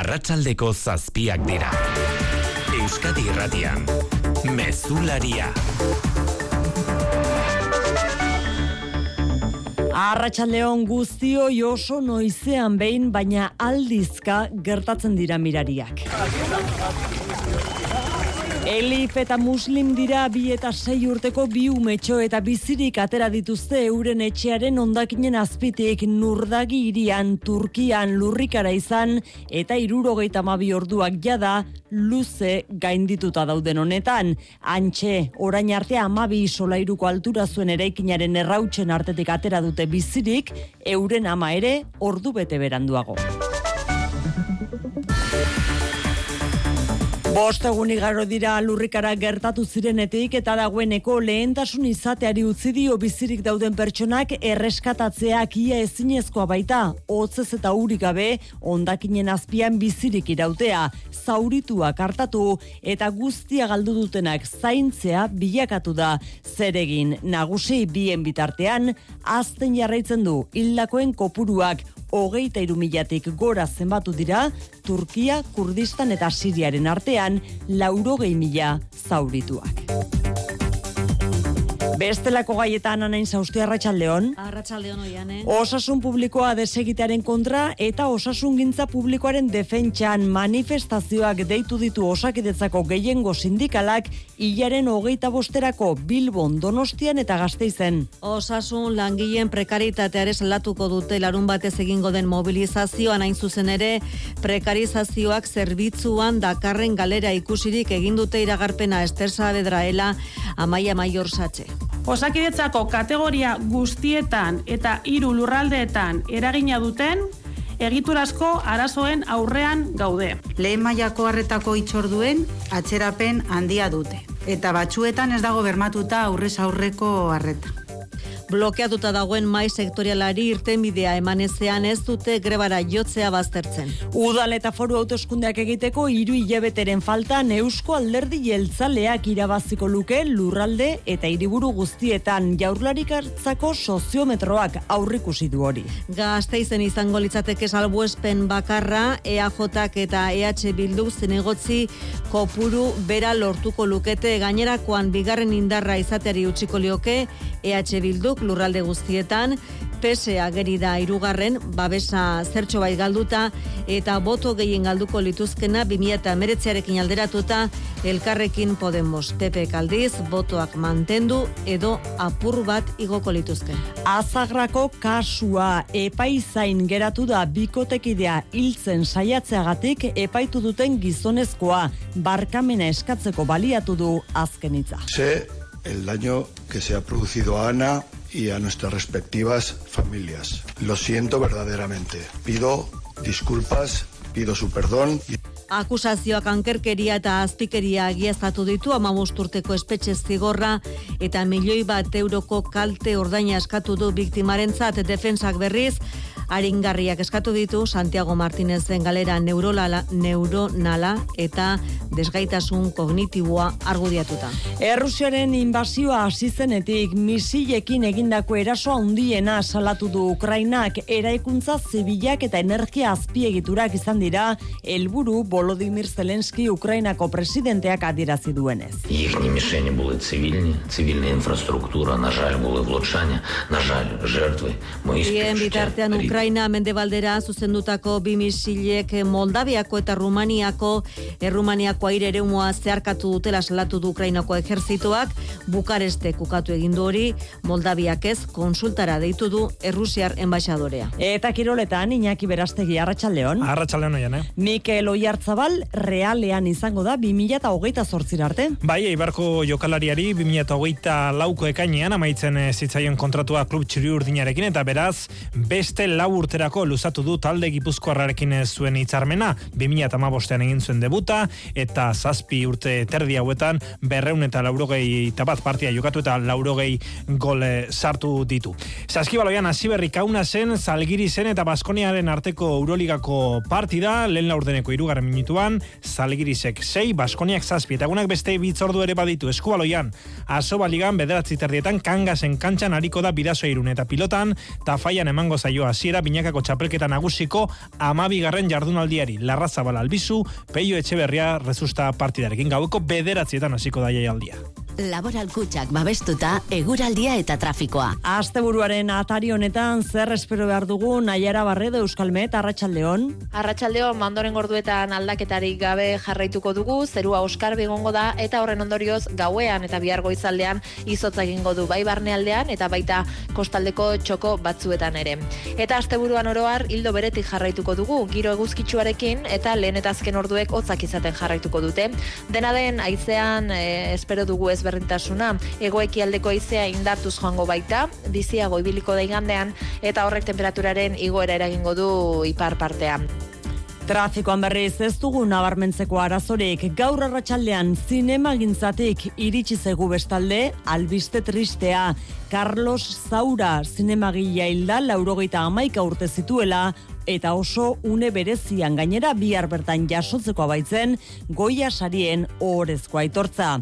arratsaldeko zazpiak dira. Euskadi Irratian, Mezularia. Arratxaldeon guztio oso noizean behin, baina aldizka gertatzen dira mirariak. Elif eta muslim dira bi eta sei urteko bi umetxo eta bizirik atera dituzte euren etxearen ondakinen azpitik nurdagi irian, Turkian lurrikara izan eta irurogeita mabi orduak jada luze gaindituta dauden honetan. Antxe, orain arte amabi solairuko altura zuen eraikinaren errautzen artetik atera dute bizirik, euren ama ere ordu bete beranduago. Bost egun igaro dira lurrikara gertatu zirenetik eta dagoeneko lehentasun izateari utzi dio bizirik dauden pertsonak erreskatatzeak ia ezinezkoa baita, hotzez eta uri gabe ondakinen azpian bizirik irautea, zaurituak hartatu eta guztia galdu dutenak zaintzea bilakatu da. Zeregin nagusi bien bitartean, azten jarraitzen du hildakoen kopuruak hogeita irumilatik gora zenbatu dira, Turkia, Kurdistan eta Siriaren artean, lauro mila zaurituak. Bestelako gaietan anain zauzti arratsaldeon. Arratsaldeon oian, eh? Osasun publikoa desegitearen kontra eta osasun gintza publikoaren defentsan manifestazioak deitu ditu osakidetzako gehiengo sindikalak hilaren hogeita bosterako Bilbon, Donostian eta Gasteizen. Osasun langileen prekaritateare salatuko dute larun batez egingo den mobilizazioan hain zuzen ere prekarizazioak zerbitzuan dakarren galera ikusirik egin dute iragarpena Ester Saavedraela Amaia Maior Satxe. Osakidetzako kategoria guztietan eta hiru lurraldeetan eragina duten egiturazko arazoen aurrean gaude. Lehen mailako harretako itxorduen atzerapen handia dute eta batzuetan ez dago bermatuta aurrez aurreko harreta blokeatuta dagoen mai sektorialari irtenbidea emanezean ez dute grebara jotzea baztertzen. Udal eta foru autoskundeak egiteko hiru hilabeteren falta neusko alderdi jeltzaleak irabaziko luke lurralde eta hiriburu guztietan jaurlarik hartzako soziometroak aurrikusi du hori. Gazteizen izango litzateke salbuespen bakarra EAJak eta EH Bildu zenegotzi kopuru bera lortuko lukete gainerakoan bigarren indarra izateari utziko lioke EH Bilduk lurralde guztietan, pese ageri da irugarren, babesa zertxo bai galduta, eta boto gehien galduko lituzkena 2008arekin alderatuta, elkarrekin Podemos Pepe Kaldiz, botoak mantendu edo apur bat igoko lituzken. Azagrako kasua epaizain geratu da bikotekidea hiltzen saiatzeagatik epaitu duten gizonezkoa barkamena eskatzeko baliatu du azkenitza. Sé el daño que se ha producido a Ana y a nuestras respectivas familias. Lo siento verdaderamente. Pido disculpas, pido su perdón. Akusazioak ankerkeria eta azpikeria agiaztatu ditu urteko espetxe zigorra eta milioi bat euroko kalte ordaina eskatu du biktimarentzat defensak berriz aringarriak eskatu ditu Santiago Martinezen galera neurolala, neuronala eta desgaitasun kognitiboa argudiatuta. Errusiaren inbazioa hasi zenetik misilekin egindako erasoa handiena salatu du Ukrainak eraikuntza zibilak eta energia azpiegiturak izan dira helburu Volodymyr Zelensky Ukrainako presidenteak adierazi duenez. Їхні мішені були цивільні, цивільна інфраструктура, на жаль, були влучання, на жаль, жертви. Мої співчуття Ukraina mendebaldera zuzendutako bi misilek Moldaviako eta Rumaniako Errumaniako aire ereumua zeharkatu dutela salatu du Ukrainako ejerzituak Bukareste kukatu egin du hori Moldaviak ez konsultara deitu du Errusiar enbaixadorea. Eta kiroletan Iñaki Berastegi Arratsaldeon. Arratsaldeon oian, eh. Mikel Oiartzabal realean izango da 2028 arte. Bai, Ibarko jokalariari 2028 lauko ekainean amaitzen zitzaion kontratua klub txuri urdinarekin eta beraz beste lau urterako luzatu du talde gipuzkoarrarekin zuen hitzarmena 2008an egin zuen debuta eta zazpi urte terdi hauetan berreun eta laurogei tabat partia jokatu eta laurogei gole sartu ditu. Zaskibaloian aziberri kauna zen, zalgiri zen eta baskoniaren arteko Euroligako partida, lehen laurdeneko irugarren minutuan, zalgirisek sei, baskoniak zazpi, eta egunak beste bitzordu ere baditu eskubaloian, aso baligan bederatzi terdietan kangasen kantxan hariko da bidazo irun eta pilotan, tafaian emango zaioa hasiera dira binakako txapelketa nagusiko amabigarren jardunaldiari. Larra zabala albizu, peio etxe berria rezusta partidarekin gaueko bederatzietan hasiko da jaialdia. Laboral kutsak babestuta, eguraldia eta trafikoa. Asteburuaren atari honetan zer espero behar dugu Naiara Barredo Euskalmet Arratsaldeon. Arratsaldeon mandoren gorduetan aldaketarik gabe jarraituko dugu, zerua oskar begongo da eta horren ondorioz gauean eta bihar goizaldean izotza egingo du bai barnealdean eta baita kostaldeko txoko batzuetan ere. Eta asteburuan oroar hildo beretik jarraituko dugu, giro eguzkitsuarekin eta lehen eta azken orduek hotzak izaten jarraituko dute. Dena den haizean e, espero dugu ez ezberdintasuna. Egoeki aldeko aizea indartuz joango baita, diziago ibiliko da igandean, eta horrek temperaturaren igoera eragingo du ipar partean. Trafikoan berriz ez dugu nabarmentzeko arazorik gaur arratsaldean zinema gintzatik iritsi zegu bestalde albiste tristea Carlos Zaura zinemagila hilda laurogeita amaika urte zituela eta oso une berezian gainera bihar bertan jasotzeko abaitzen goia sarien ohorezko aitortza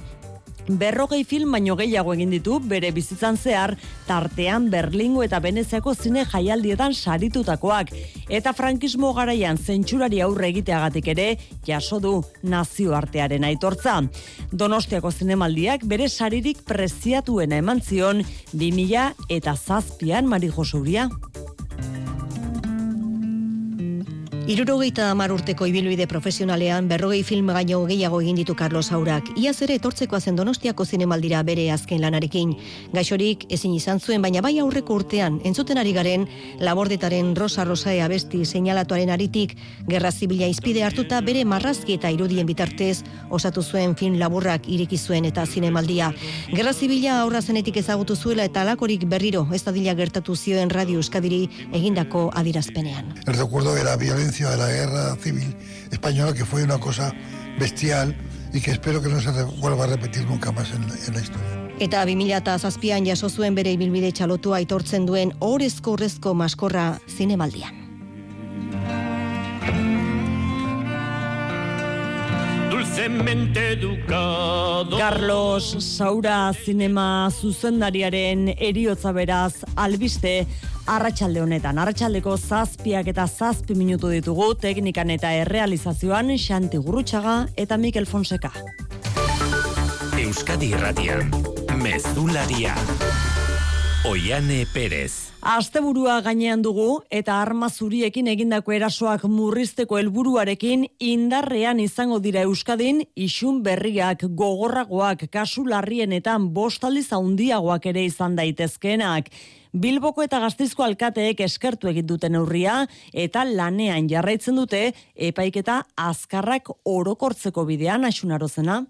berrogei film baino gehiago egin ditu bere bizitzan zehar tartean Berlingo eta Veneziako zine jaialdietan saritutakoak eta frankismo garaian zentsurari aurre egiteagatik ere jaso du nazioartearen aitortza. Donostiako zinemaldiak bere saririk preziatuena eman zion 2000 eta zazpian Mari Joseuria. Irurogeita amar urteko ibilbide profesionalean berrogei film gaino gehiago egin ditu Carlos Aurak. Iaz ere etortzeko azen donostiako zinemaldira bere azken lanarekin. Gaixorik ezin izan zuen, baina bai aurreko urtean, entzuten ari garen, labordetaren rosa rosae abesti seinalatuaren aritik, gerra zibila izpide hartuta bere marrazki eta irudien bitartez, osatu zuen film laburrak iriki zuen eta zinemaldia. Gerra zibila aurra zenetik ezagutu zuela eta alakorik berriro, ez da gertatu zioen radio euskadiri egindako adirazpenean. El recuerdo de la violencia de la guerra civil española, que fue una cosa bestial y que espero que no se vuelva a repetir nunca más en, la historia. Eta 2000 zazpian jaso zuen bere ibilbide txalotua aitortzen duen orezko horrezko maskorra zinemaldian. Dulcemente educado Carlos Saura zinema zuzendariaren eriotza beraz albiste arratsalde honetan. Arratsaldeko zazpiak eta zazpi minutu ditugu teknikan eta errealizazioan Xanti Gurrutxaga eta Mikel Fonseca. Euskadi Irratian, Mezularia. Oiane Perez. Asteburua gainean dugu eta arma zuriekin egindako erasoak murrizteko helburuarekin indarrean izango dira Euskadin isun berriak gogorragoak kasu larrienetan bostaliz handiagoak ere izan daitezkeenak. Bilboko eta Gaztizko alkateek eskertu egin duten neurria eta lanean jarraitzen dute epaiketa azkarrak orokortzeko bidean asunarozena.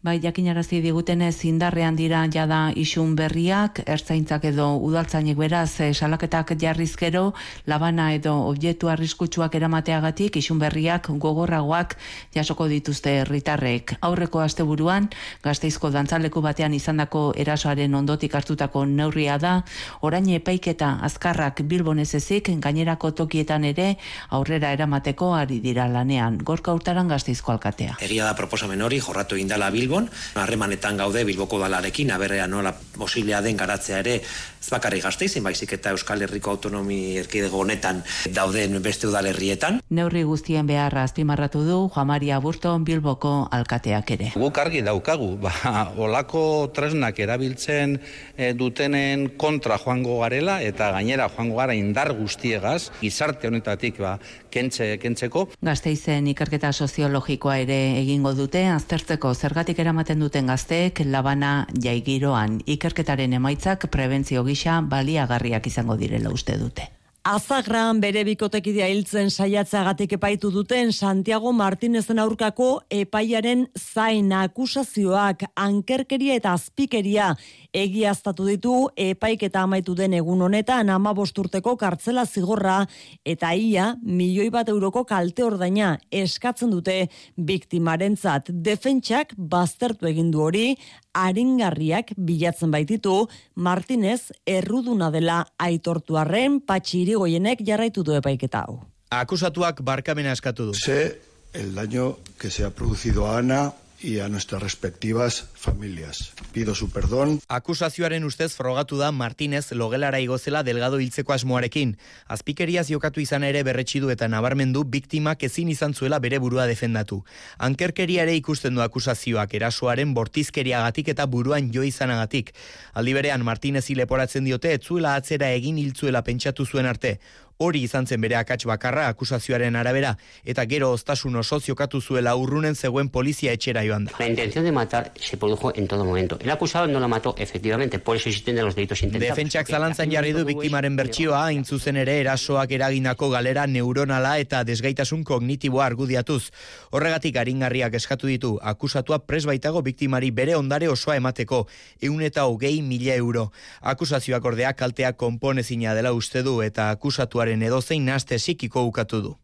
Bai, jakinarazi digutenez indarrean dira jada isun berriak, ertzaintzak edo udaltzainek beraz eh, salaketak jarrizkero, labana edo objektu arriskutsuak eramateagatik isun berriak gogorragoak jasoko dituzte herritarrek. Aurreko asteburuan Gasteizko dantzaleku batean izandako erasoaren ondotik hartutako neurria da, orain epaiketa azkarrak Bilbon ezezik gainerako tokietan ere aurrera eramateko ari dira lanean. Gorka urtaran Gasteizko alkatea. Egia da proposamen hori jorratu indala Bilbon Bilbon, harremanetan gaude Bilboko dalarekin, aberrea nola posiblea den garatzea ere ez bakarri gazteizen, baizik eta Euskal Herriko Autonomi Erkidego honetan dauden beste udalerrietan. Neurri guztien beharra azpimarratu du Juan Maria Burton Bilboko alkateak ere. Guk argi daukagu, ba, olako tresnak erabiltzen e, dutenen kontra joango garela eta gainera joango gara indar guztiegaz, gizarte honetatik ba, kentze, kentzeko. Gazteizen ikerketa soziologikoa ere egingo dute, aztertzeko zergatik eramaten duten gazteek labana jaigiroan ikerketaren emaitzak prebentzio gisa baliagarriak izango direla uste dute. Azagran bere bikotekidea hiltzen saiatzeagatik epaitu duten Santiago Martinezen aurkako epaiaren zain akusazioak ankerkeria eta azpikeria egiaztatu ditu epaiketa amaitu den egun honetan ama bosturteko kartzela zigorra eta ia milioi bat euroko kalte ordaina eskatzen dute biktimarentzat defentsak baztertu egin du hori aringarriak bilatzen baititu Martinez erruduna dela aitortu arren patxi irigoienek jarraitu du epaiketa hau. Akusatuak barkamena eskatu du. Sé el daño que se ha producido a Ana y a nuestras respectivas familias. Pido su perdón. Akusazioaren ustez frogatu da Martínez logelara igozela delgado hiltzeko asmoarekin. Azpikeriaz jokatu izan ere berretxidu eta nabarmendu biktimak ezin izan zuela bere burua defendatu. Ankerkeria ere ikusten du akusazioak erasoaren bortizkeriagatik eta buruan jo izanagatik. Aldi berean Martínez leporatzen diote etzuela atzera egin hiltzuela pentsatu zuen arte. Hori izan zen bere akats bakarra akusazioaren arabera eta gero ostasun oso ziokatu zuela urrunen zegoen polizia etxera joan da. La intención de matar se produjo en todo momento. El acusado no lo mató efectivamente, por eso existen los delitos intentados. Defentsak zalantzan jarri du biktimaren bertsioa, hain zuzen ere erasoak eragindako galera neuronala eta desgaitasun kognitiboa argudiatuz. Horregatik aringarriak eskatu ditu, akusatua pres baitago biktimari bere ondare osoa emateko, eun eta hogei mila euro. Akusazioak ordea kaltea konponezina dela uste du eta akusatuaren edozein naste psikiko ukatu du.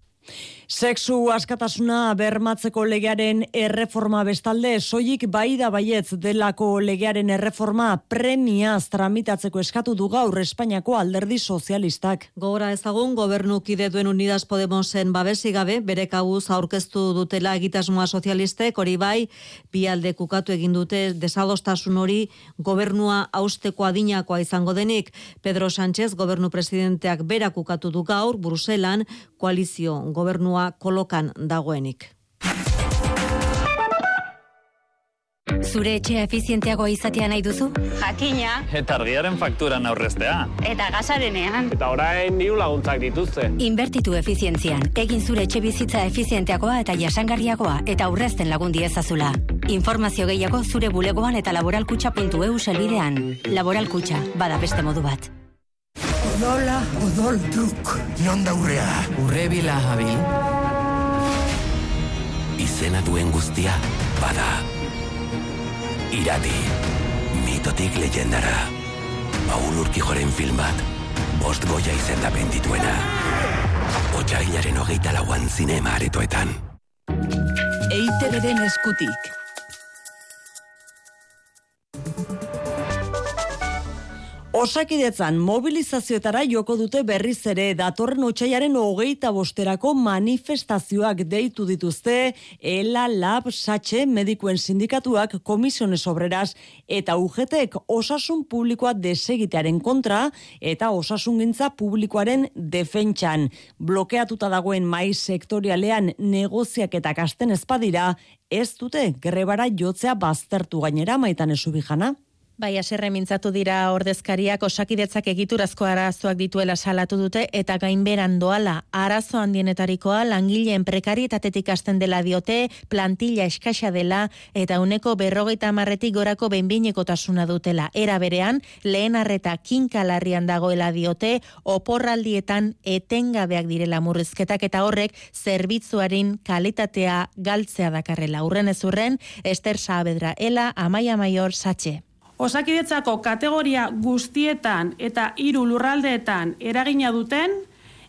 Sexu askatasuna bermatzeko legearen erreforma bestalde soilik bai da baietz delako legearen erreforma premiaz tramitatzeko eskatu du gaur Espainiako alderdi sozialistak. Gogora ezagun gobernukide duen Unidas Podemosen babesi gabe bere kabuz aurkeztu dutela egitasmoa sozialistek hori bai bi alde kukatu egin dute desadostasun hori gobernua austeko adinakoa izango denik Pedro Sánchez gobernu presidenteak berak kukatu du gaur Bruselan koalizio gobernua kolokan dagoenik. Zure etxea efizienteagoa izatea nahi duzu? Jakina. Eta argiaren fakturan aurreztea. Eta gasarenean. Eta orain diru laguntzak dituzte. Inbertitu efizientzian. Egin zure etxe bizitza efizienteagoa eta jasangarriagoa eta aurrezten lagundi ezazula. Informazio gehiago zure bulegoan eta laboralkutxa.eu selbidean. Laboralkutxa, bada beste modu bat. Odola, odol truk. Non daurrea? Urre bila, Javi. Izena duen guztia, bada. Irati, mitotik leyendara. Paul Urkijoren film bat, bost goia izendapen dituena. Otsailaren hogeita lauan zinema aretoetan. Eite beren eskutik. Osakidetzan mobilizazioetara joko dute berriz ere datorren otxaiaren hogeita bosterako manifestazioak deitu dituzte ELA Lab Satxe medikuen sindikatuak komisiones obreras eta UGTek osasun publikoa desegitearen kontra eta osasungintza publikoaren defentsan. Blokeatuta dagoen mai sektorialean negoziak eta kasten ezpadira, ez dute grebara jotzea baztertu gainera maitan esubijana. Bai, aserre mintzatu dira ordezkariak osakidetzak egiturazko arazoak dituela salatu dute eta gainberan doala arazo handienetarikoa langileen prekarietatetik hasten dela diote, plantilla eskaxa dela eta uneko berrogeita amarretik gorako behinbinekotasuna dutela. Era berean, lehen arreta kinkalarrian dagoela diote, oporraldietan etengabeak direla murrizketak eta horrek zerbitzuaren kalitatea galtzea dakarrela. Urren ez urren, Ester Saavedra, Ela, Amaia Maior, Satxe. Osakidetzako kategoria guztietan eta hiru lurraldeetan eragina duten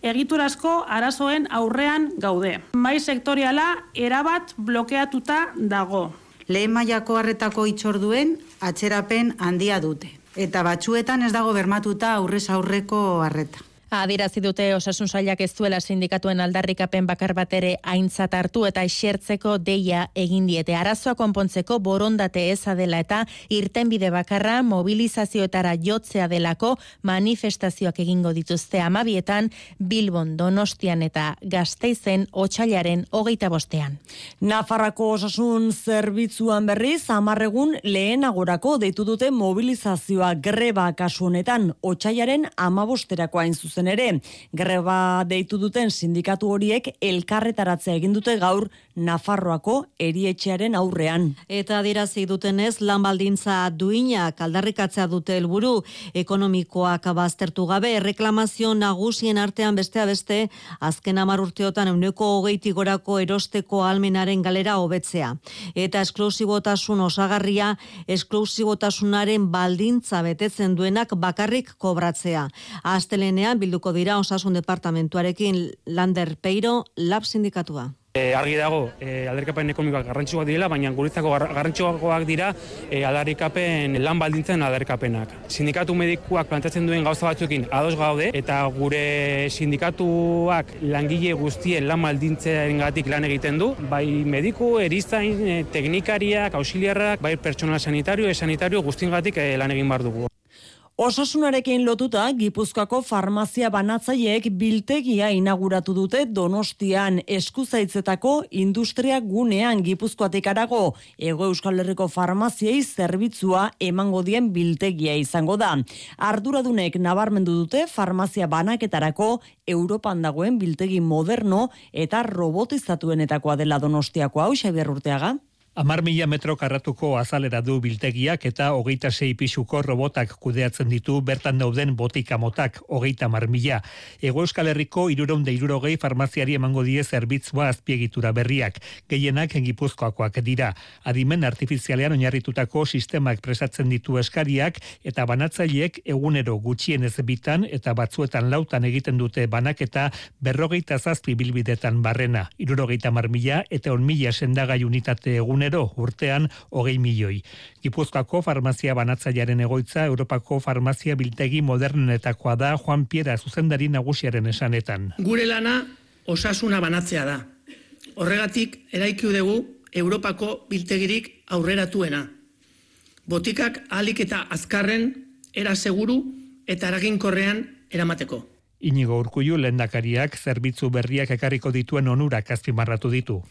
egiturazko arazoen aurrean gaude. Mai sektoriala erabat blokeatuta dago. Lehen mailako harretako itxorduen atzerapen handia dute. Eta batzuetan ez dago bermatuta aurrez aurreko harreta. Adirazi dute osasun sailak ez duela sindikatuen aldarrikapen bakar bat ere aintzat hartu eta esertzeko deia egin diete. Arazoa konpontzeko borondate eza dela eta irtenbide bakarra mobilizazioetara jotzea delako manifestazioak egingo dituzte amabietan Bilbon, Donostian eta Gasteizen otxailaren hogeita bostean. Nafarrako osasun zerbitzuan berriz, amarregun lehenagorako deitu dute mobilizazioa greba kasu honetan otxailaren amabosterako hain zuzen zuzen ere. Greba deitu duten sindikatu horiek elkarretaratzea egin dute gaur Nafarroako erietxearen aurrean. Eta adirazi dutenez lan baldintza duina kaldarrikatzea dute helburu ekonomikoak baztertu gabe reklamazio nagusien artean bestea beste azken hamar urteotan euneko hogeiti gorako erosteko almenaren galera hobetzea. Eta esklusibotasun osagarria esklusibotasunaren baldintza betetzen duenak bakarrik kobratzea. Astelenean bilduko dira osasun departamentuarekin Lander Peiro lab sindikatua. E, argi dago, e, aldarrikapen ekonomikoak garrantzitsuak direla, baina guretzako gar, garrantzitsuagoak dira e, aldarrikapen lan baldintzen aldarrikapenak. Sindikatu medikuak plantatzen duen gauza batzuekin ados gaude, eta gure sindikatuak langile guztien lan baldintzen gatik lan egiten du, bai mediku, erizain, teknikariak, auxiliarrak, bai pertsonal sanitario, e sanitario guztien gatik e, lan egin bar dugu. Osasunarekin lotuta, Gipuzkoako farmazia banatzaileek biltegia inauguratu dute Donostian eskuzaitzetako industria gunean Gipuzkoatik arago Ego Euskal Herriko farmaziei zerbitzua emango dien biltegia izango da. Arduradunek nabarmendu dute farmazia banaketarako Europan dagoen biltegi moderno eta robotizatuenetakoa dela Donostiakoa, hau Xabier Urteaga. Amar mila metro karratuko azalera du biltegiak eta hogeita sei pisuko robotak kudeatzen ditu bertan dauden botika motak hogeita mar mila. Ego Euskal Herriko iruron de irurogei farmaziari emango die zerbitzua azpiegitura berriak. Gehienak engipuzkoakoak dira. Adimen artifizialean oinarritutako sistemak presatzen ditu eskariak eta banatzaileek egunero gutxienez bitan eta batzuetan lautan egiten dute banaketa berrogeita zazpi bilbidetan barrena. Irurogeita mar mila eta on mila sendagai unitate egunero egunero urtean hogei milioi. Gipuzkoako farmazia banatzailearen egoitza Europako farmazia biltegi modernetakoa da Juan Piera zuzendari nagusiaren esanetan. Gure lana osasuna banatzea da. Horregatik eraiki dugu Europako biltegirik aurreratuena. Botikak alik eta azkarren era seguru eta eraginkorrean eramateko. Inigo Urkullu lehendakariak zerbitzu berriak ekarriko dituen onurak azpimarratu ditu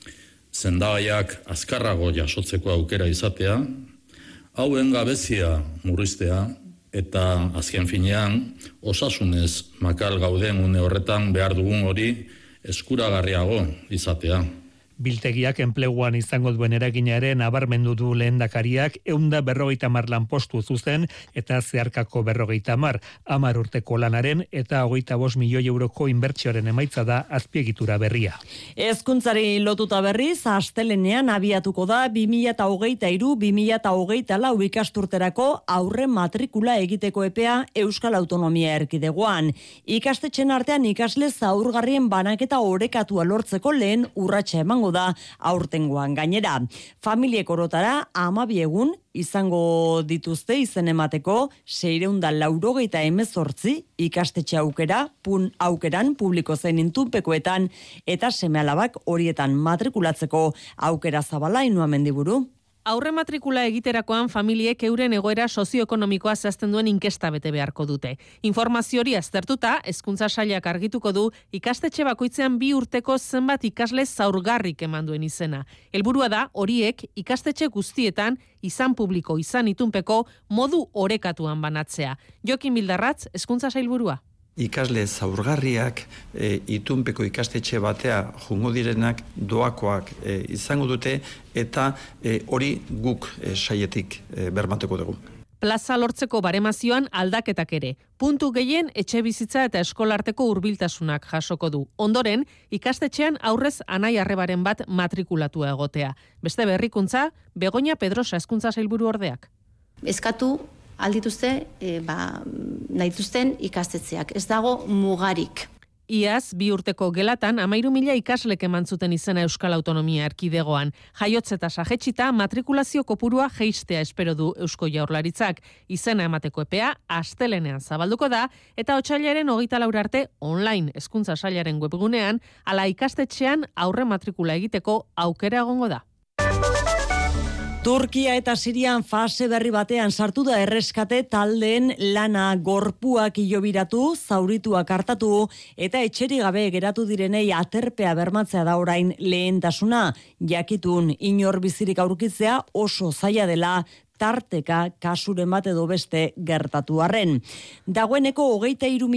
zendagaiak azkarrago jasotzeko aukera izatea, hauen gabezia murriztea, eta azken finean, osasunez makal gauden une horretan behar dugun hori eskuragarriago izatea. Biltegiak enpleguan izango duen eragina ere nabarmendu du lehendakariak eunda berrogeita mar postu zuzen eta zeharkako berrogeita mar amar urteko lanaren eta hogeita bos milioi euroko inbertsioaren emaitza da azpiegitura berria. Ezkuntzari lotuta berriz, astelenean abiatuko da 2000 eta hogeita iru, 2000 eta hogeita lau ikasturterako aurre matrikula egiteko epea Euskal Autonomia erkidegoan. Ikastetxen artean ikasle zaurgarrien banaketa orekatua lortzeko lehen urratsa emango da aurtengoan gainera. Familiek orotara amabi egun izango dituzte izen emateko seireunda laurogeita emezortzi ikastetxe aukera, pun aukeran publiko zen intunpekoetan eta semealabak horietan matrikulatzeko aukera zabala inua mendiburu. Aurre matrikula egiterakoan familiek euren egoera sozioekonomikoa zehazten duen inkesta bete beharko dute. Informazio hori aztertuta, hezkuntza sailak argituko du ikastetxe bakoitzean bi urteko zenbat ikasle zaurgarrik eman duen izena. Helburua da horiek ikastetxe guztietan izan publiko izan itunpeko modu orekatuan banatzea. Jokin Bildarratz, hezkuntza sailburua ikasle zaurgarriak e, itunpeko ikastetxe batea jungo direnak doakoak e, izango dute eta e, hori guk e, saietik e, bermatuko dugu. Plaza lortzeko baremazioan aldaketak ere. Puntu gehien etxe bizitza eta eskolarteko hurbiltasunak jasoko du. Ondoren, ikastetxean aurrez anai arrebaren bat matrikulatua egotea. Beste berrikuntza, Begoña Pedrosa eskuntza zailburu ordeak. Eskatu aldituzte e, ba, nahituzten ikastetzeak. Ez dago mugarik. Iaz, bi urteko gelatan, amairu mila ikaslek eman zuten izena Euskal Autonomia erkidegoan. Jaiotz eta sajetxita, matrikulazio kopurua geistea espero du Eusko Jaurlaritzak. Izena emateko epea, astelenean zabalduko da, eta otxailaren hogeita arte online eskuntza sailaren webgunean, ala ikastetxean aurre matrikula egiteko aukera egongo da. Turkia eta Sirian fase berri batean sartu da erreskate taldeen lana gorpuak ilobiratu, zaurituak hartatu eta etxeri gabe geratu direnei aterpea bermatzea da orain lehentasuna. Jakitun inor bizirik aurkitzea oso zaila dela tarteka kasuren bat edo beste gertatu arren. Dagoeneko hogeita iru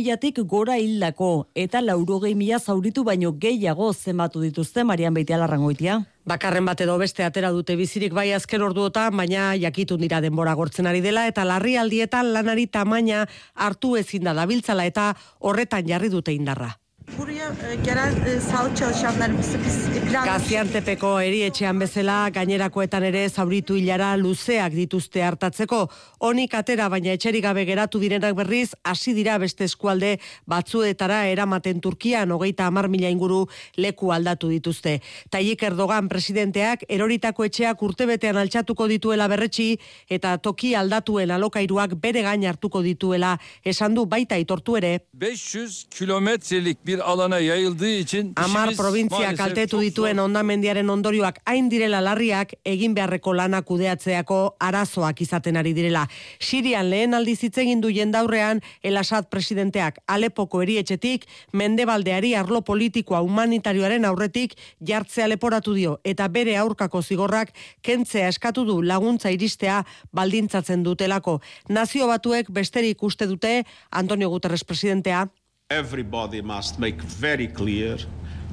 gora hildako eta laurogei mila zauritu baino gehiago zenbatu dituzte Marian Beitea larrangoitia. Bakarren bat edo beste atera dute bizirik bai azken orduotan, baina jakitun dira denbora gortzen ari dela eta larri aldietan lanari tamaina hartu ezin da dabiltzala eta horretan jarri dute indarra. Buraya e, gelen e, sağlık çalışanlarımızı biz plan Gaziantepeko erietxean bezala gainerakoetan ere zauritu hilara luzeak dituzte hartatzeko. Honik atera baina etxerik gabe geratu direnak berriz hasi dira beste eskualde batzuetara eramaten Turkian hogeita hamar mila inguru leku aldatu dituzte. Tayyip Erdogan presidenteak eroritako etxeak urtebetean altxatuko dituela berretsi eta toki aldatuen alokairuak bere gain hartuko dituela esan du baita itortu ere. 500 kilometrelik bir alana yayıldığı için Amar provintzia kaltetu dituen ondamendiaren ondorioak hain direla larriak egin beharreko lana kudeatzeako arazoak izaten ari direla. Sirian lehen aldiz hitz egin du jendaurrean El Assad presidenteak Alepoko erietxetik mendebaldeari arlo politikoa humanitarioaren aurretik jartzea leporatu dio eta bere aurkako zigorrak kentzea eskatu du laguntza iristea baldintzatzen dutelako. Nazio batuek besterik uste dute Antonio Guterres presidentea Everybody must make very clear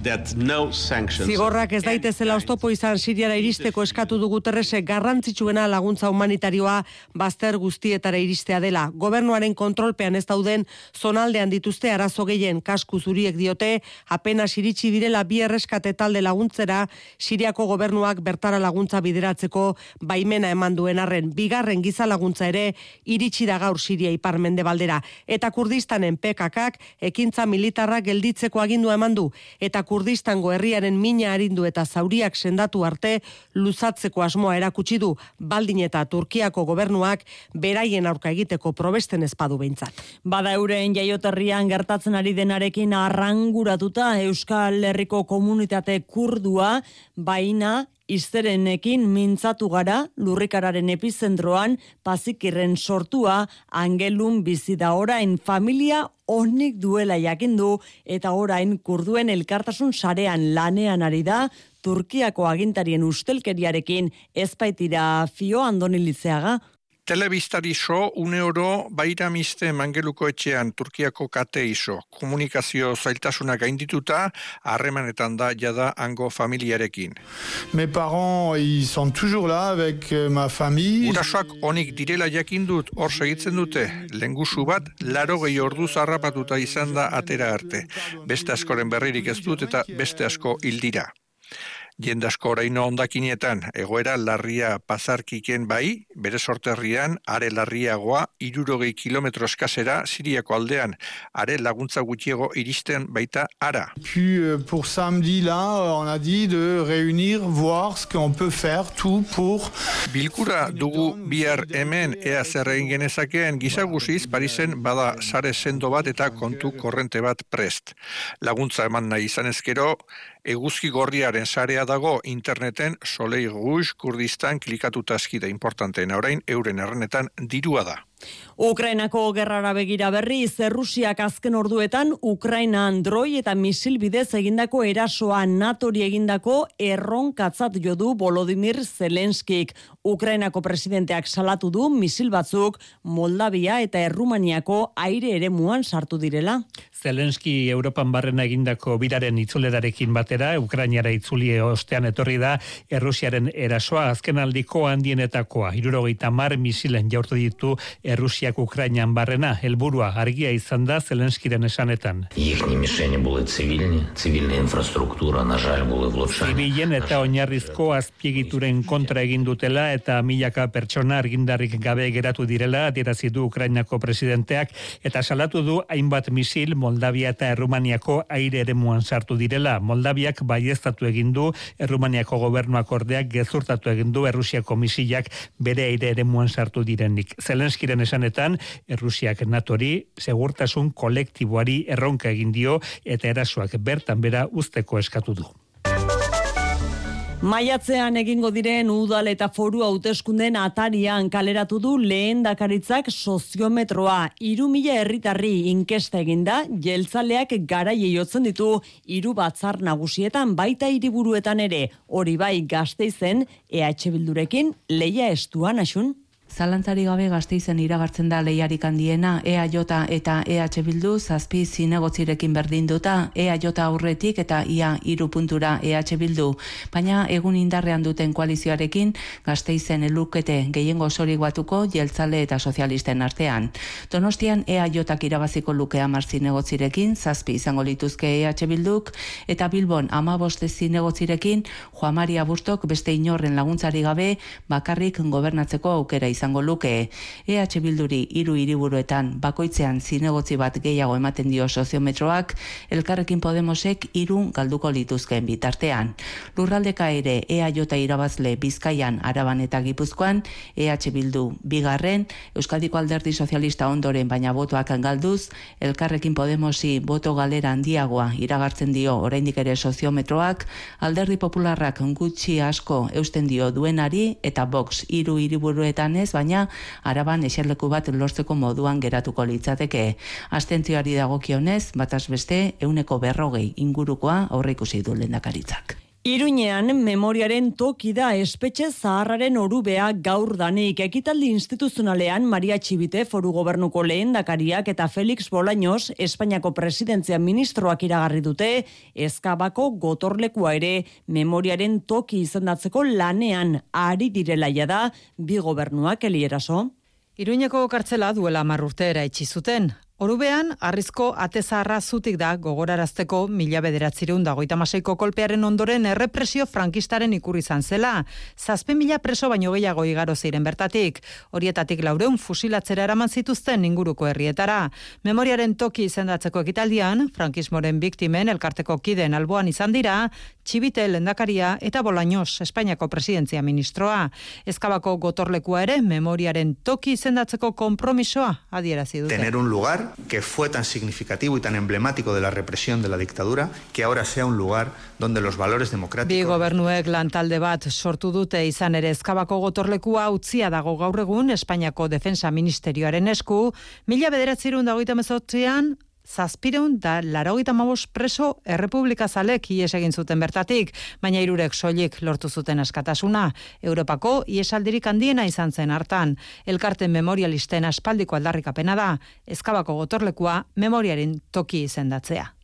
that no sanctions. Zigorrak ez daitezela oztopo izan Siriara iristeko eskatu du Guterresek garrantzitsuena laguntza humanitarioa bazter guztietara iristea dela. Gobernuaren kontrolpean ez dauden zonaldean dituzte arazo gehien kasku zuriek diote apenas iritsi direla bi erreskate talde laguntzera Siriako gobernuak bertara laguntza bideratzeko baimena eman duen arren bigarren giza laguntza ere iritsi da gaur Siria ipar mendebaldera eta Kurdistanen PKKak ekintza militarra gelditzeko agindua eman du eta Kurdistango herriaren mina arindu eta zauriak sendatu arte luzatzeko asmoa erakutsi du baldin eta Turkiako gobernuak beraien aurka egiteko probesten espadu behintzat. Bada euren jaioterrian gertatzen ari denarekin arranguratuta Euskal Herriko komunitate kurdua, baina izterenekin mintzatu gara lurrikararen epizentroan pazikirren sortua angelun bizi da orain familia honik duela jakindu eta orain kurduen elkartasun sarean lanean ari da Turkiako agintarien ustelkeriarekin ezpaitira fio andoni litzeaga. Telebistari so, une oro, baira miste mangeluko etxean Turkiako kate iso. Komunikazio zailtasuna gaindituta, harremanetan da jada hango familiarekin. Mes parents, ils sont toujours là avec euh, ma famille. Urasoak onik direla jakindut hor segitzen dute, lengusu bat, laro gehi ordu zarrapatuta izan da atera arte. Beste askoren berririk ez dut eta beste asko hildira. Jendasko oraino ondakinetan, egoera larria pasarkiken bai, bere sorterrian, are larriagoa, irurogei kilometro eskasera, Siriako aldean, are laguntza gutxiego iristen baita ara. Puis euh, pour samedi là, on a dit de réunir, voir ce qu'on peut faire tout pour Bilkura dugu bihar hemen ea zer egin genezakeen gizaguziz Parisen bada sare sendo bat eta kontu korrente bat prest. Laguntza eman nahi izan ezkero, eguzki gorriaren sarea dago interneten Soleil Rouge Kurdistan klikatuta eskida importanteena orain euren errenetan dirua da. Ukrainako gerrara begira berri, Zerrusiak azken orduetan Ukraina androi eta misil bidez egindako erasoa natori egindako erronkatzat jo du Volodymyr Zelenskik. Ukrainako presidenteak salatu du misil batzuk Moldavia eta Errumaniako aire ere muan sartu direla. Zelenski Europan barrena egindako biraren itzulerarekin batera, Ukrainiara itzuli ostean etorri da, Errusiaren erasoa azken aldiko handienetakoa. Irurogeita mar misilen jaurtu ditu Errusiak Ukrainan barrena helburua argia izan da Zelenskiren esanetan. Ихні мішені були цивільні, цивільна інфраструктура, на жаль, були влучані. Zibilen eta oinarrizko azpiegituren kontra egin dutela eta milaka pertsona argindarrik gabe geratu direla adierazi du Ukrainako presidenteak eta salatu du hainbat misil Moldavia eta Errumaniako aire eremuan sartu direla. Moldaviak baiestatu egin du Errumaniako gobernuak ordeak gezurtatu egin du Errusiako misilak bere aire eremuan sartu direnik. Zelenskiren esanetan Errusiak natori segurtasun kolektiboari erronka egin dio eta erasoak bertan bera usteko eskatu du. Maiatzean egingo diren udal eta foru hauteskunden atarian kaleratu du lehen dakaritzak soziometroa. Iru mila herritarri inkesta eginda, jeltzaleak garaiei jotzen ditu hiru batzar nagusietan baita hiriburuetan ere, hori bai gazteizen EH Bildurekin leia estuan asun. Zalantzari gabe gazteizen iragartzen da lehiarik handiena EAJ eta EH Bildu zazpi zinegotzirekin berdinduta EAJ aurretik eta ia iru puntura EH Bildu. Baina egun indarrean duten koalizioarekin gazteizen elukete gehiengo sorik batuko jeltzale eta sozialisten artean. Donostian EAJak irabaziko luke amar zinegotzirekin zazpi izango lituzke EH Bilduk eta Bilbon amaboste zinegotzirekin Juan Maria Bustok beste inorren laguntzari gabe bakarrik gobernatzeko aukera izango luke. EH Bilduri hiru hiriburuetan bakoitzean zinegotzi bat gehiago ematen dio soziometroak, elkarrekin Podemosek hiru galduko lituzkeen bitartean. Lurraldeka ere EAJ irabazle Bizkaian, Araban eta Gipuzkoan, EH Bildu bigarren, Euskadiko Alderdi Sozialista ondoren baina botoak galduz, elkarrekin Podemosi boto galera handiagoa iragartzen dio oraindik ere soziometroak, Alderdi Popularrak gutxi asko eusten dio duenari eta Vox hiru hiriburuetan ez, baina araban eserleku bat lortzeko moduan geratuko litzateke. Astentzioari dagokionez, bataz beste, euneko berrogei ingurukoa aurreikusi du lendakaritzak. Iruñean memoriaren toki da espetxe zaharraren orubea gaur danik. Ekitaldi instituzionalean Maria Txibite foru gobernuko lehen dakariak eta Felix Bolaños Espainiako presidentzia ministroak iragarri dute ezkabako gotorlekua ere memoriaren toki izendatzeko lanean ari direla da bi gobernuak elieraso. Iruñeko kartzela duela marrurte eraitsi zuten. Orubean, arrizko atezarra zutik da gogorarazteko mila bederatzireun dagoita maseiko kolpearen ondoren errepresio frankistaren ikurri izan zela. Zazpe mila preso baino gehiago igaro ziren bertatik. Horietatik laureun fusilatzera eraman zituzten inguruko herrietara. Memoriaren toki izendatzeko ekitaldian, frankismoren biktimen elkarteko kiden alboan izan dira, txibite lendakaria eta bolaños Espainiako presidentzia ministroa. Ezkabako gotorlekua ere memoriaren toki izendatzeko kompromisoa adierazi dute. Tener un lugar que fue tan significativo y tan emblemático de la represión de la dictadura, que ahora sea un lugar donde los valores democráticos... Bi gobernuek lantalde bat sortu dute izan ere ezkabako gotorlekua utzia dago gaur egun Espainiako Defensa Ministerioaren esku, mila bederatzerun dagoita mezotzean, zazpireun da larogeita mabos preso errepublika zalek ies egin zuten bertatik, baina irurek soilik lortu zuten askatasuna. Europako iesaldirik handiena izan zen hartan. Elkarten memorialisten aspaldiko aldarrikapena da, ezkabako gotorlekua memoriaren toki izendatzea.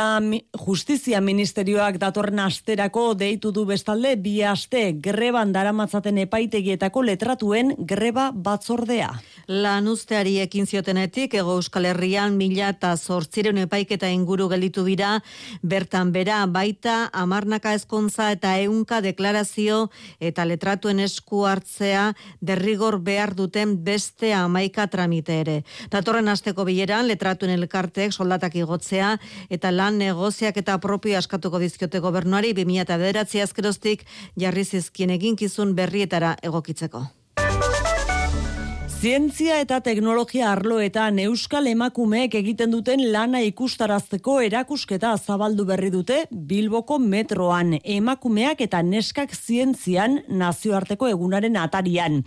Justizia Ministerioak datorren asterako deitu du bestalde bi aste greban daramatzaten epaitegietako letratuen greba batzordea. Lan usteari ekin ziotenetik, ego euskal herrian mila eta zortziren epaiketa inguru gelitu dira, bertan bera baita amarnaka ezkontza eta eunka deklarazio eta letratuen esku hartzea derrigor behar duten beste amaika tramite ere. Datorren asteko bileran letratuen elkartek soldatak igotzea eta lan negoziak eta propio askatuko dizkiote gobernuari 2009 azkeroztik jarri zizkien eginkizun berrietara egokitzeko. Zientzia eta teknologia arloetan euskal emakumeek egiten duten lana ikustarazteko erakusketa zabaldu berri dute Bilboko metroan emakumeak eta neskak zientzian nazioarteko egunaren atarian.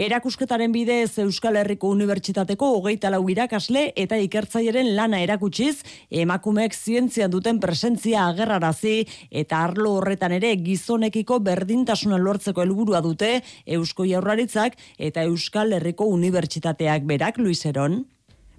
Erakusketaren bidez Euskal Herriko Unibertsitateko hogeita lau irakasle eta ikertzaieren lana erakutsiz emakumeek zientzian duten presentzia agerrarazi eta arlo horretan ere gizonekiko berdintasuna lortzeko helburua dute Eusko Jaurlaritzak eta Euskal Herriko unibertsitateak berak, Luis Heron?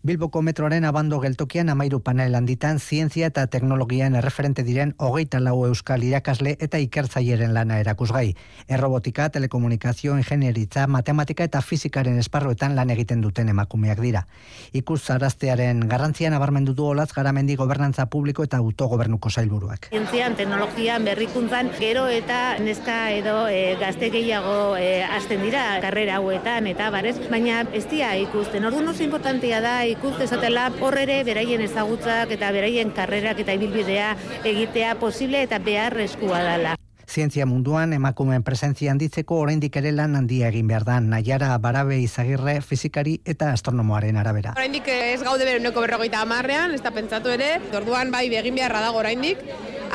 Bilboko metroaren abando geltokian amairu panel handitan zientzia eta teknologian erreferente diren hogeita lau euskal irakasle eta ikertzaieren lana erakusgai. Errobotika, telekomunikazio, ingenieritza, matematika eta fizikaren esparruetan lan egiten duten emakumeak dira. Ikus zaraztearen garrantzian abarmendu du olaz garamendi gobernantza publiko eta autogobernuko zailburuak. Zientzian, teknologian, berrikuntzan, gero eta neska edo e, gazte gehiago e, hasten dira karrera hauetan eta barez, baina ez dia ikusten. Orduan oso importantia da ikus dezatela hor ere beraien ezagutzak eta beraien karrerak eta ibilbidea egitea posible eta beharrezkoa dela. Zientzia munduan emakumeen presentzia handitzeko oraindik ere lan handia egin behar da. Naiara Barabe Izagirre fizikari eta astronomoaren arabera. Oraindik ez gaude beruneko berrogeita hamarrean, ez da pentsatu ere, orduan bai egin beharra dago oraindik,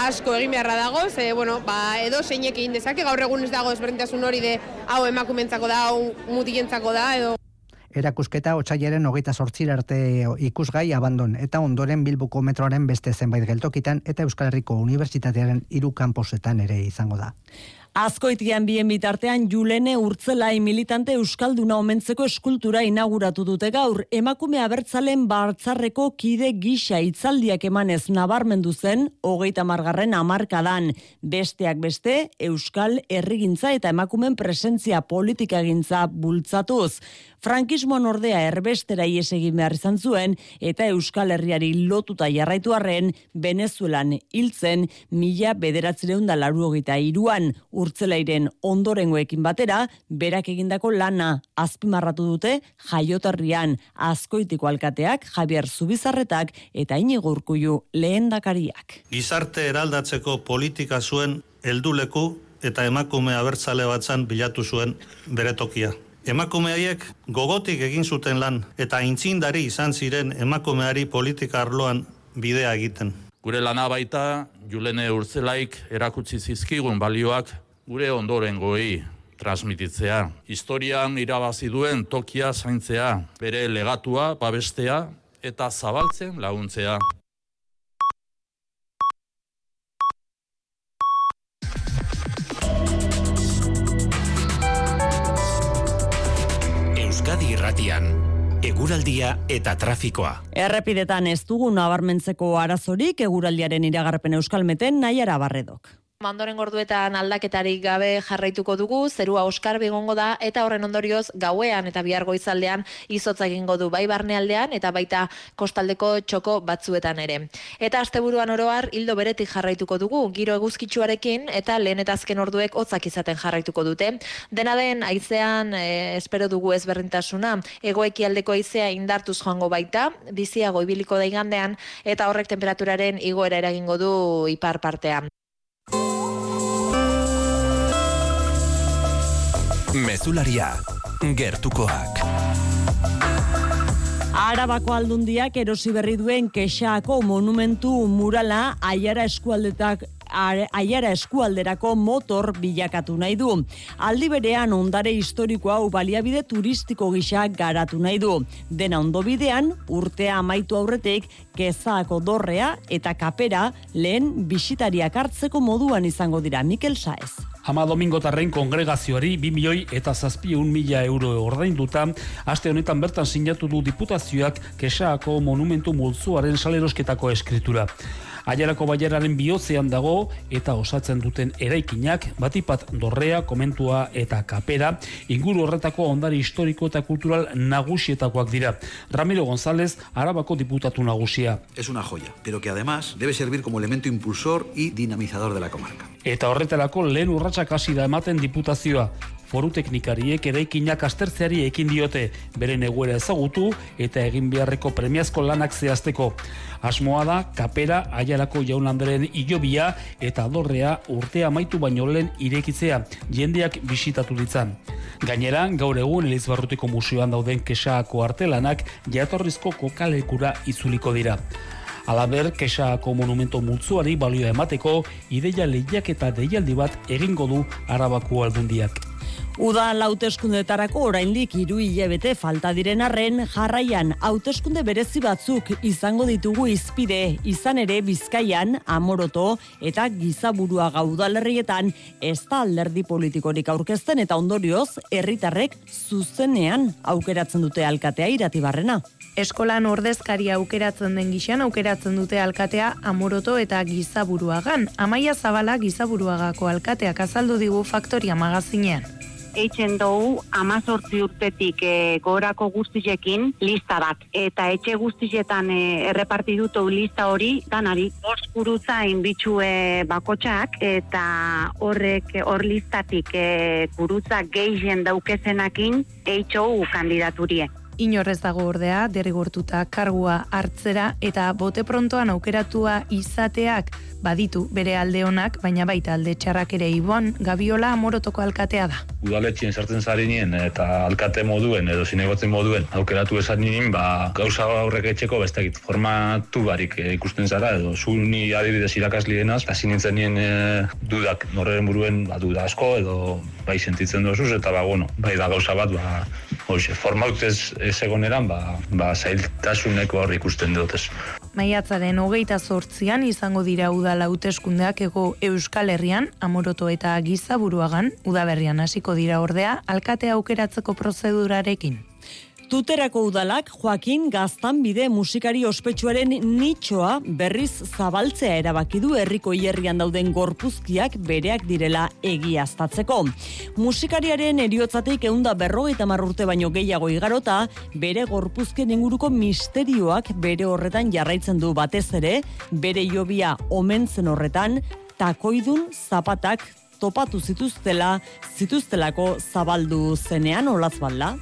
asko egin beharra dago, ze, bueno, ba, edo zeinek egin dezake, gaur egun ez dago ezberdintasun hori de hau emakumentzako da, hau mutilentzako da, edo erakusketa otsailaren hogeita sortzir arte ikusgai abandon eta ondoren Bilboko metroaren beste zenbait geltokitan eta Euskal Herriko Unibertsitatearen hiru kanposetan ere izango da. Azkoitian bien bitartean Julene Urtzelai militante euskalduna omentzeko eskultura inauguratu dute gaur. Emakume abertzalen bartzarreko kide gisa itzaldiak emanez nabarmendu zen hogeita margarren amarkadan. Besteak beste, euskal errigintza eta emakumen presentzia politikagintza bultzatuz. Frankismoan ordea erbestera ies egin behar izan zuen eta Euskal Herriari lotuta jarraitu arren Venezuelan hiltzen mila bederatzireun da laru hogeita iruan urtzelairen ondorengoekin batera, berak egindako lana azpimarratu dute jaiotarrian azkoitiko alkateak Javier Zubizarretak eta inigo urkullu lehen dakariak. Gizarte eraldatzeko politika zuen helduleku eta emakume abertzale batzan bilatu zuen bere tokia. Emakume haiek gogotik egin zuten lan eta intzindari izan ziren emakumeari politika arloan bidea egiten. Gure lana baita, Julene Urtzelaik erakutsi zizkigun balioak gure ondoren goi transmititzea. Historian irabazi duen tokia zaintzea, bere legatua, babestea eta zabaltzen laguntzea. Euskadi Irratian eguraldia eta trafikoa. Errepidetan ez dugu nabarmentzeko arazorik eguraldiaren iragarpen euskalmeten nahiara barredok. Mandoren gorduetan aldaketarik gabe jarraituko dugu, zerua oskar bigongo da, eta horren ondorioz gauean eta bihar goizaldean izotza egingo du bai barnealdean eta baita kostaldeko txoko batzuetan ere. Eta asteburuan oroar hildo beretik jarraituko dugu, giro eguzkitsuarekin eta lehen eta azken orduek hotzak izaten jarraituko dute. Dena den, aizean e, espero dugu ezberdintasuna, egoeki aldeko aizea indartuz joango baita, biziago ibiliko daigandean, eta horrek temperaturaren igoera eragingo du ipar partean. Mezularia, gertukoak. Arabako aldundiak erosi berri duen kexako monumentu murala aiara eskualdetak aiara eskualderako motor bilakatu nahi du. Aldi berean ondare historikoa hau baliabide turistiko gisa garatu nahi du. Dena ondo bidean, urtea amaitu aurretik, kezaako dorrea eta kapera lehen bisitariak hartzeko moduan izango dira Mikel Saez. Ama Domingotarren kongregazioari 2 milioi eta zazpiun mila euro ordainduta, aste honetan bertan sinatu du diputazioak kesaako monumentu multzuaren salerosketako eskritura. Aiarako baiararen bihotzean dago eta osatzen duten eraikinak, batipat dorrea, komentua eta kapera, inguru horretako ondari historiko eta kultural nagusietakoak dira. Ramiro González, Arabako diputatu nagusia. Es una joya, pero que además debe servir como elemento impulsor y dinamizador de la comarca. Eta horretarako lehen urratsak hasi da ematen diputazioa foru teknikariek eraikinak astertzeari ekin diote beren egoera ezagutu eta egin beharreko premiazko lanak zehazteko. Asmoa da, kapera, aialako jaunlanderen ilobia eta dorrea urtea amaitu baino lehen irekitzea, jendeak bisitatu ditzan. Gainera, gaur egun Elizbarrutiko museoan dauden kesaako artelanak jatorrizko kokalekura itzuliko dira. Alaber, kesaako monumento multzuari balioa emateko, ideia lehiak eta deialdi bat egingo du arabako aldundiak. Uda lauteskundetarako oraindik hiru hilabete falta diren arren jarraian hauteskunde berezi batzuk izango ditugu izpide izan ere Bizkaian Amoroto eta Gizaburua gaudalerrietan ez da alderdi politikorik aurkezten eta ondorioz herritarrek zuzenean aukeratzen dute alkatea iratibarrena. Eskolan ordezkaria aukeratzen den gixan aukeratzen dute alkatea Amoroto eta Gizaburuagan. Amaia Zabala Gizaburuagako alkateak azaldu digu Faktoria magazinean eitzen dugu amazortzi urtetik e, gorako guztiekin lista bat. Eta etxe guztietan e, erreparti dutu lista hori, danari, bost kurutza inbitzu e, bakotxak, eta horrek hor listatik e, kurutza gehien daukezenakin eitxou kandidaturie. Inorrez dago ordea, derrigortuta kargua hartzera eta bote prontoan aukeratua izateak baditu bere alde honak, baina baita alde txarrak ere ibon, Gabiola Amorotoko alkatea da. Udaletxien sartzen zarinien eta alkate moduen edo zinegotzen moduen aukeratu esan nien, ba, gauza aurrek etxeko bestakit formatu barik eh, ikusten zara edo zu ni adibidez irakaslienaz, eta zinintzen nien eh, dudak norreren buruen ba, duda asko edo bai sentitzen dozuz eta ba, bueno, bai da gauza bat, ba, hoxe, formautez ez egoneran, ba, ba, zailtasuneko hor ikusten dutez. Maiatzaren hogeita zortzian izango dira udala hauteskundeak ego Euskal Herrian, Amoroto eta Gizaburuagan, udaberrian hasiko dira ordea, alkate aukeratzeko prozedurarekin. Tuterako udalak Joaquin Gaztan bide musikari ospetsuaren nitxoa berriz zabaltzea erabaki du herriko hierrian dauden gorpuzkiak bereak direla egiaztatzeko. Musikariaren eriotzatik eunda berrogeita marrurte baino gehiago igarota, bere gorpuzken inguruko misterioak bere horretan jarraitzen du batez ere, bere jobia omentzen horretan, takoidun zapatak topatu zituztela, zituztelako zabaldu zenean olaz balda.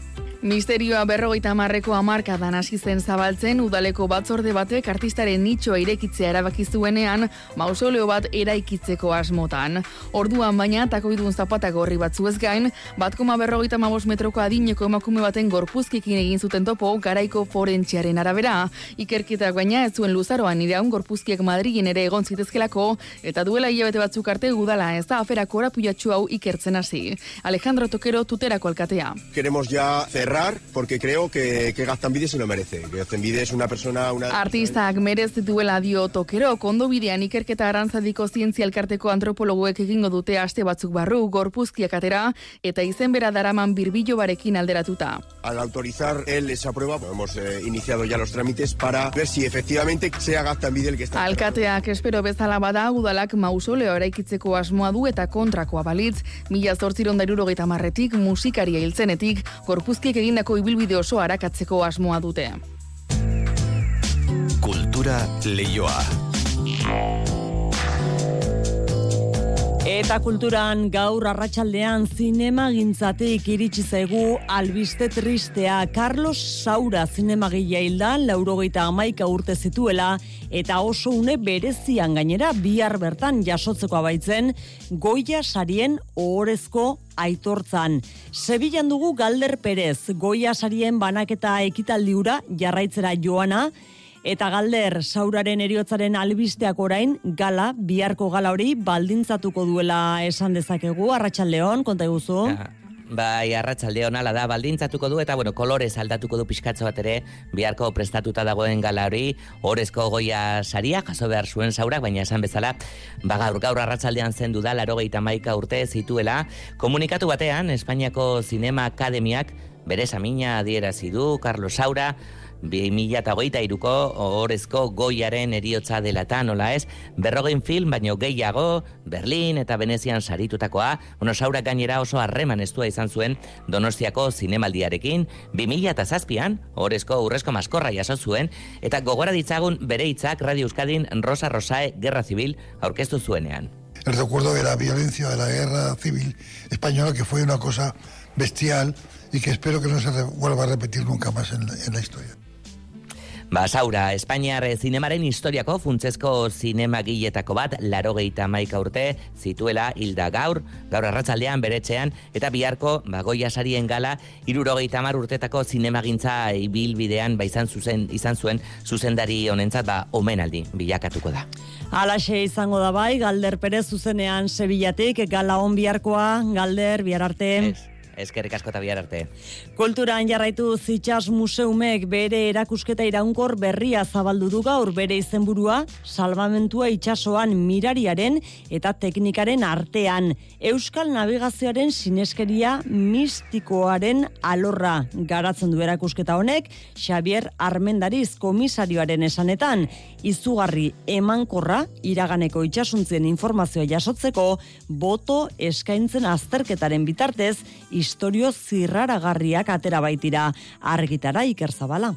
Misterioa berrogeita marreko amarkadan hasi zen zabaltzen udaleko batzorde batek artistaren nitxoa irekitzea erabaki zuenean mausoleo bat eraikitzeko asmotan. Orduan baina takoidun zapata gorri batzu ez gain, bat koma berrogeita mabos metroko adineko emakume baten gorpuzkikin egin zuten topo garaiko forentziaren arabera. Ikerketak baina ez zuen luzaroan iraun gorpuzkiak Madrigen ere egon zitezkelako eta duela hilabete batzuk arte udala ez da afera korapulatxu hau ikertzen hasi. Alejandro Tokero tuterako alkatea. Queremos ya cerrar porque creo que, que Gaztanbide se lo merece. Gaztanbide es una persona... Una... Artistak merez duela dio tokero, kondo bidean ikerketa arantzadiko zientzia elkarteko antropologoek egingo dute aste batzuk barru, gorpuzkiak atera, eta izen bera daraman birbillo barekin alderatuta. Al autorizar él esa prueba, hemos eh, iniciado ya los trámites para ver si efectivamente sea Gaztanbide el que está... Alkateak espero bezala bada, udalak mausoleo eraikitzeko asmoa du eta kontrakoa balitz, mila zortziron dairurogeita marretik, musikaria hiltzenetik, gorpuzkiek egindako ibilbide oso arakatzeko asmoa dute. Kultura leioa. Eta kulturan gaur arratsaldean zinema gintzatik iritsi zaigu albiste tristea Carlos Saura zinemagilea hilda laurogeita amaika urte zituela eta oso une berezian gainera bihar bertan jasotzeko abaitzen goia sarien ohorezko aitortzan. Sevillan dugu Galder Perez, goia sarien banaketa ekitaldiura jarraitzera joana, Eta galder, sauraren eriotzaren albisteak orain, gala, biharko gala hori, baldintzatuko duela esan dezakegu, arratsaldeon konta eguzu. Bai, arratsaldeon ala da, baldintzatuko du, eta bueno, kolorez aldatuko du pixkatzo bat ere, biharko prestatuta dagoen gala hori, orezko goia saria, jaso behar zuen saurak, baina esan bezala, ba gaur, gaur arratsaldean zen da, laro maika urte zituela, komunikatu batean, Espainiako Zinema Akademiak, bere samina adierazi du, Carlos Saura, 2008 iruko horrezko goiaren eriotza dela eta nola ez, berrogein film baino gehiago, Berlin eta Venezian saritutakoa, ono saura gainera oso harreman estua izan zuen Donostiako zinemaldiarekin, 2000 eta zazpian, horrezko urrezko maskorra jaso zuen, eta gogora ditzagun bere hitzak Radio Euskadin Rosa Rosae Guerra Civil aurkeztu zuenean. El recuerdo de la violencia de la guerra civil española que fue una cosa bestial y que espero que no se vuelva a repetir nunca más en la, en la historia. Ba, Saura, Espainiar zinemaren historiako funtsezko zinemagiletako bat, laro gehieta maika urte, zituela hilda gaur, gaur arratzaldean beretzean, eta biharko, ba, goia sarien gala, iruro mar urtetako zinemagintza ibilbidean, ba, izan, zuzen, izan zuen, zuzendari honentzat, ba, omenaldi, bilakatuko da. Alaxe izango da bai, Galder Perez zuzenean Sevillatik, gala on biharkoa, Galder, bihar arte. Eskerrik asko eta bihar arte. Kulturan jarraitu zitsas museumek bere erakusketa iraunkor berria zabaldu du gaur bere izenburua salvamentua itsasoan mirariaren eta teknikaren artean. Euskal navigazioaren sineskeria mistikoaren alorra garatzen du erakusketa honek Xavier Armendariz komisarioaren esanetan izugarri emankorra iraganeko itsasuntzen informazioa jasotzeko boto eskaintzen azterketaren bitartez istorio zirraragarriak atera baitira argitara Iker Zabala.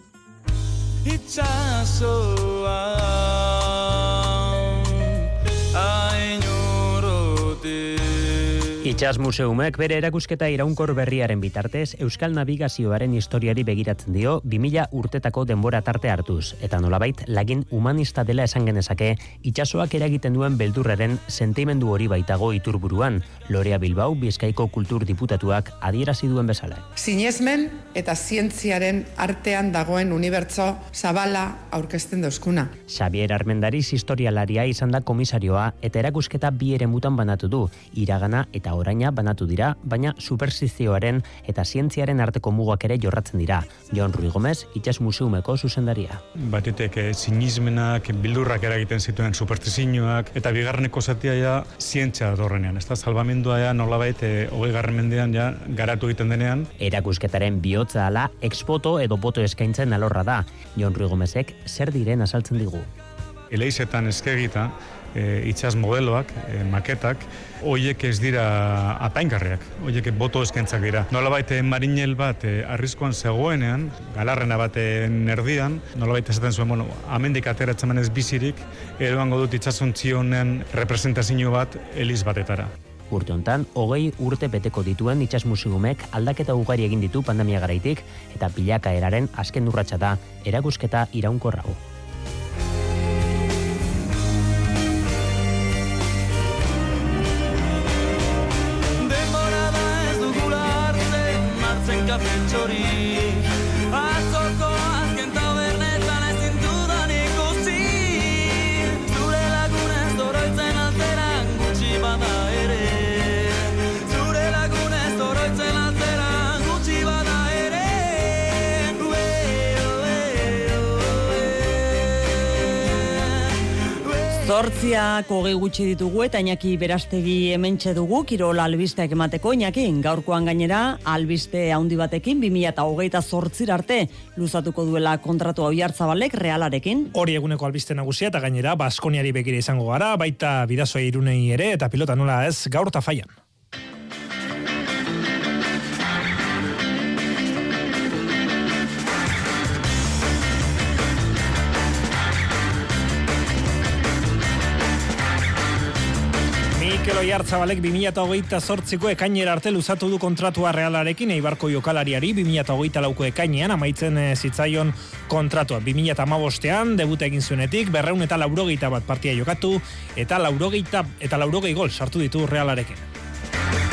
Itxas Museumek bere erakusketa iraunkor berriaren bitartez Euskal Navigazioaren historiari begiratzen dio 2000 urtetako denbora tarte hartuz eta nolabait lagin humanista dela esan genezake itxasoak eragiten duen beldurraren sentimendu hori baitago iturburuan Lorea Bilbao Bizkaiko Kultur Diputatuak adierazi duen bezala. Sinesmen eta zientziaren artean dagoen unibertso zabala aurkezten deuskuna. Xavier Armendariz historialaria izan da komisarioa eta erakusketa bi ere mutan banatu du iragana eta oraina banatu dira, baina superstizioaren eta zientziaren arteko mugak ere jorratzen dira. Jon Rui Gomez, Itxas Museumeko zuzendaria. Batetek eh, sinismenak, bildurrak eragiten zituen superstizioak, eta bigarreneko zatia ja zientzia dorrenean. Ez da, salvamendua ja nolabait, e, hogei garren mendean ja garatu egiten denean. Erakusketaren bihotza ala, expoto edo boto eskaintzen alorra da. Jon Rui Gomezek zer diren azaltzen digu. Eleizetan eskegita, e, itxas modeloak, e, maketak, hoiek ez dira apaingarriak, hoiek boto eskentzak dira. Nola baite marinel bat e, arriskoan zegoenean, galarrena baten erdian, nola baite esaten zuen, bueno, amendik ateratzen manez bizirik, eroango dut itxasontzion representazio bat eliz batetara. Urte hontan, hogei urte beteko dituen itxas museumek aldaketa ugari egin ditu pandemia garaitik eta pilaka eraren azken urratsa da, erakusketa iraunkorrago. Zortziak hogei gutxi ditugu eta Iñaki berastegi hementxe dugu, Kirol albisteak emateko, Iñaki, gaurkoan gainera, albiste handi batekin, 2000 eta hogeita zortzir arte, luzatuko duela kontratu hau jartzabalek, realarekin. Hori eguneko albiste nagusia eta gainera, Baskoniari begire izango gara, baita bidazoa irunei ere, eta pilota nola ez, gaur eta Oiartzabalek 2008 zortziko ekainera arte luzatu du kontratua realarekin eibarko jokalariari 2008 lauko ekainean amaitzen eh, zitzaion kontratua. 2008an debut egin zuenetik, berreun eta laurogeita bat partia jokatu eta laurogeita eta laurogei gol sartu ditu realarekin.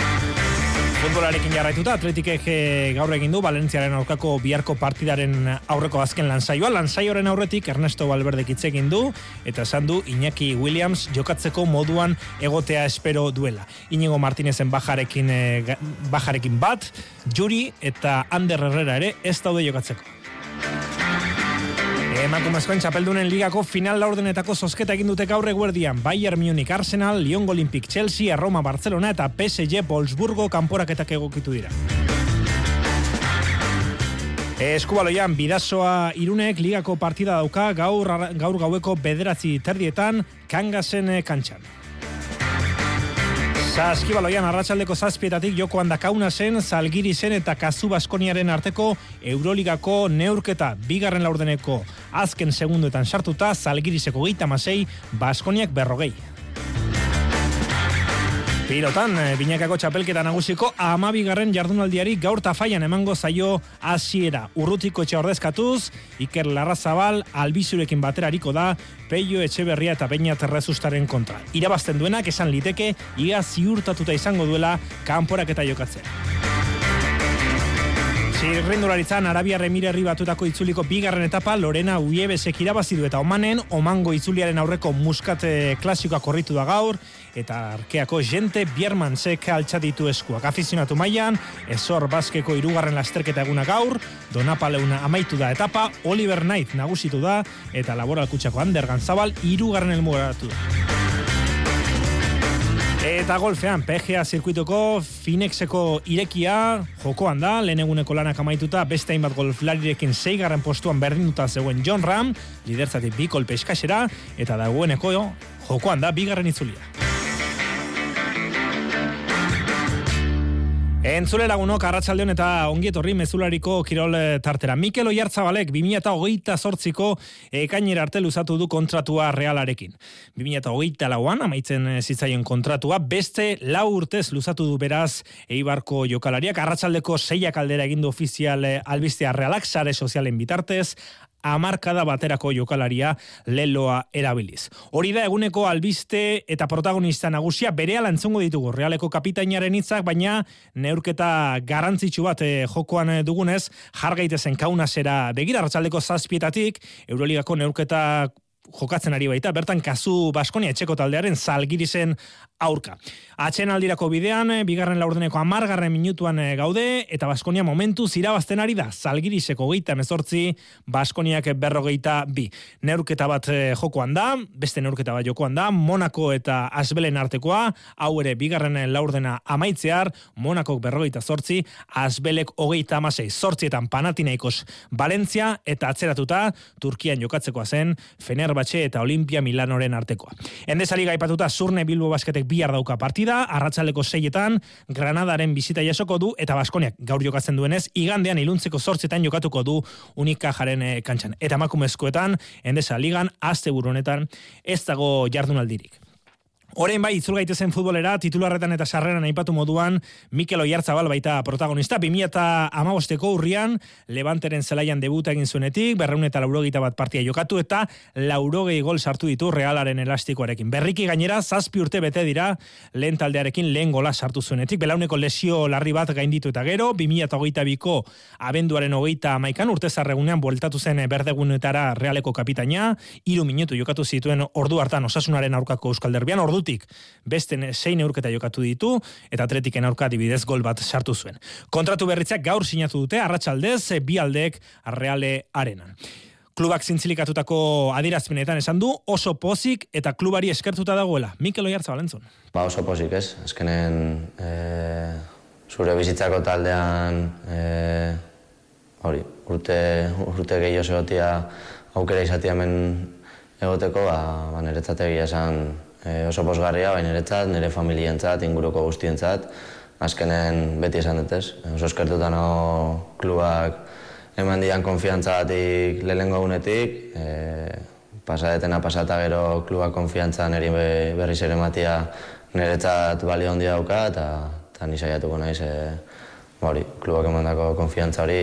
Futbolarekin jarraituta, atletikek gaur egin du Valentziaren aurkako biharko partidaren aurreko azken lansaioa. Lansaioaren aurretik Ernesto Valverde egin du eta esan du Iñaki Williams jokatzeko moduan egotea espero duela. Inigo Martinezen bajarekin, eh, bajarekin bat, Juri eta Ander Herrera ere ez daude jokatzeko. Emakumezkoen txapeldunen ligako final laurdenetako zozketa egin dute gaur eguerdian Bayern Munich Arsenal, Lyon Olympic Chelsea, Roma Barcelona eta PSG Wolfsburgo kanporaketak egokitu dira. Eskubaloian, bidazoa irunek ligako partida dauka gaur, gaur gaueko bederatzi terdietan kangasen kantxan. Saskibaloian arratsaldeko zazpietatik joko handakauna zen, zalgiri zen eta kazu baskoniaren arteko Euroligako neurketa bigarren laurdeneko azken segunduetan sartuta zalgiriseko geita masei baskoniak berrogei. Pilotan, eh, binakako txapelketa nagusiko amabigarren jardunaldiari gaur tafaian emango zaio hasiera. Urrutiko etxe ordezkatuz, Iker Larrazabal albizurekin baterariko da, Peio Etxeberria eta Beina Terrezustaren kontra. Irabazten duenak esan liteke, ia ziurtatuta izango duela kanporak eta jokatzea. Txirrindularitzan Arabia Remirerri batutako itzuliko bigarren etapa Lorena Uiebesek irabazi du eta Omanen Omango itzuliaren aurreko muskate klasikoa korritu da gaur eta arkeako jente Biermansek altxaditu eskuak afizionatu mailan Ezor Baskeko irugarren lasterketa eguna gaur Donapaleuna amaitu da etapa Oliver Knight nagusitu da eta laboral kutsako Ander Ganzabal irugarren elmugaratu da. Eta golfean, PGA zirkuituko Finexeko irekia jokoan da, lehen eguneko lanak amaituta beste hainbat golflarirekin zeigarren postuan berdinduta zegoen John Ram, liderzatik bi kolpe eskasera, eta dagoeneko jokoan da bigarren itzulia. Entzule lagunok, arratsaldeon eta ongietorri mezulariko kirol eh, tartera. Mikel Oiartzabalek 2008 sortziko ekainera arte luzatu du kontratua realarekin. 2008 lauan, amaitzen eh, zitzaion kontratua, beste lau urtez luzatu du beraz eibarko jokalariak. Arratsaldeko seiak aldera egindu ofizial eh, albistea realak, sare sozialen bitartez, amarkada baterako jokalaria leloa erabiliz. Hori da eguneko albiste eta protagonista nagusia bere alantzungo ditugu realeko kapitainaren hitzak, baina neurketa garantzitsu bat eh, jokoan eh, dugunez, jargaitezen kaunasera begira, ratzaldeko zazpietatik, Euroligako neurketa jokatzen ari baita, bertan kasu Baskonia etxeko taldearen zalgirizen aurka. Atxen aldirako bidean, bigarren laurdeneko amargarren minutuan gaude, eta Baskonia momentu zirabazten ari da, zalgiriseko geita mezortzi, Baskoniak berrogeita bi. Neurketa bat jokoan da, beste neurketa bat jokoan da, Monako eta Asbelen artekoa, hau ere bigarren laurdena amaitzear, Monako berrogeita zortzi, Asbelek hogeita amasei, zortzietan panatinaikos Valentzia, eta atzeratuta, Turkian jokatzekoa zen, Fenerbahce eta Olimpia Milanoren artekoa. Endesa liga ipatuta Zurne Bilbo Basketek bihar dauka partida, arratsaleko seietan, Granadaren bizita jasoko du, eta Baskoniak gaur jokatzen duenez, igandean iluntzeko zortzetan jokatuko du unika jaren e, kantxan. Eta makumezkoetan, endesa ligan, azte honetan, ez dago jardunaldirik. Horein bai, itzul gaitezen futbolera, titularretan eta sarreran aipatu moduan, Mikel Oiartzabal baita protagonista, 2000 eta amabosteko urrian, Levanteren zelaian debuta egin zuenetik, berreun eta laurogita bat partia jokatu, eta laurogei gol sartu ditu realaren elastikoarekin. Berriki gainera, zazpi urte bete dira, lehen taldearekin lehen gola sartu zuenetik, belauneko lesio larri bat gainditu eta gero, 2000 eta hogeita biko abenduaren hogeita maikan, urte zarregunean bueltatu zen berdegunetara realeko kapitaina, iru minutu jokatu zituen ordu hartan osasunaren aurkako euskal derbian, ordu ordutik beste zein neurketa jokatu ditu eta atletiken aurka dibidez gol bat sartu zuen. Kontratu berritzak gaur sinatu dute arratsaldez bi aldeek arreale arenan. Klubak zintzilikatutako adirazpenetan esan du oso pozik eta klubari eskertuta dagoela. Mikel Oiartza Balentzon. Ba oso pozik ez. Azkenen e, zure bizitzako taldean e, hori, urte, urte gehiago zegotia aukera izatea hemen egoteko, ba, ba niretzategia esan e, oso posgarria, baina niretzat, nire familientzat, inguruko guztientzat, azkenen beti esan dut ez. Oso eskertuta nago klubak eman dian konfiantza batik lehenengo gunetik, e, pasadetena pasata gero klubak konfiantza niri berriz ere matia niretzat balio handia dauka, eta, eta nisaiatuko naiz, e, hori, klubak emandako konfiantza hori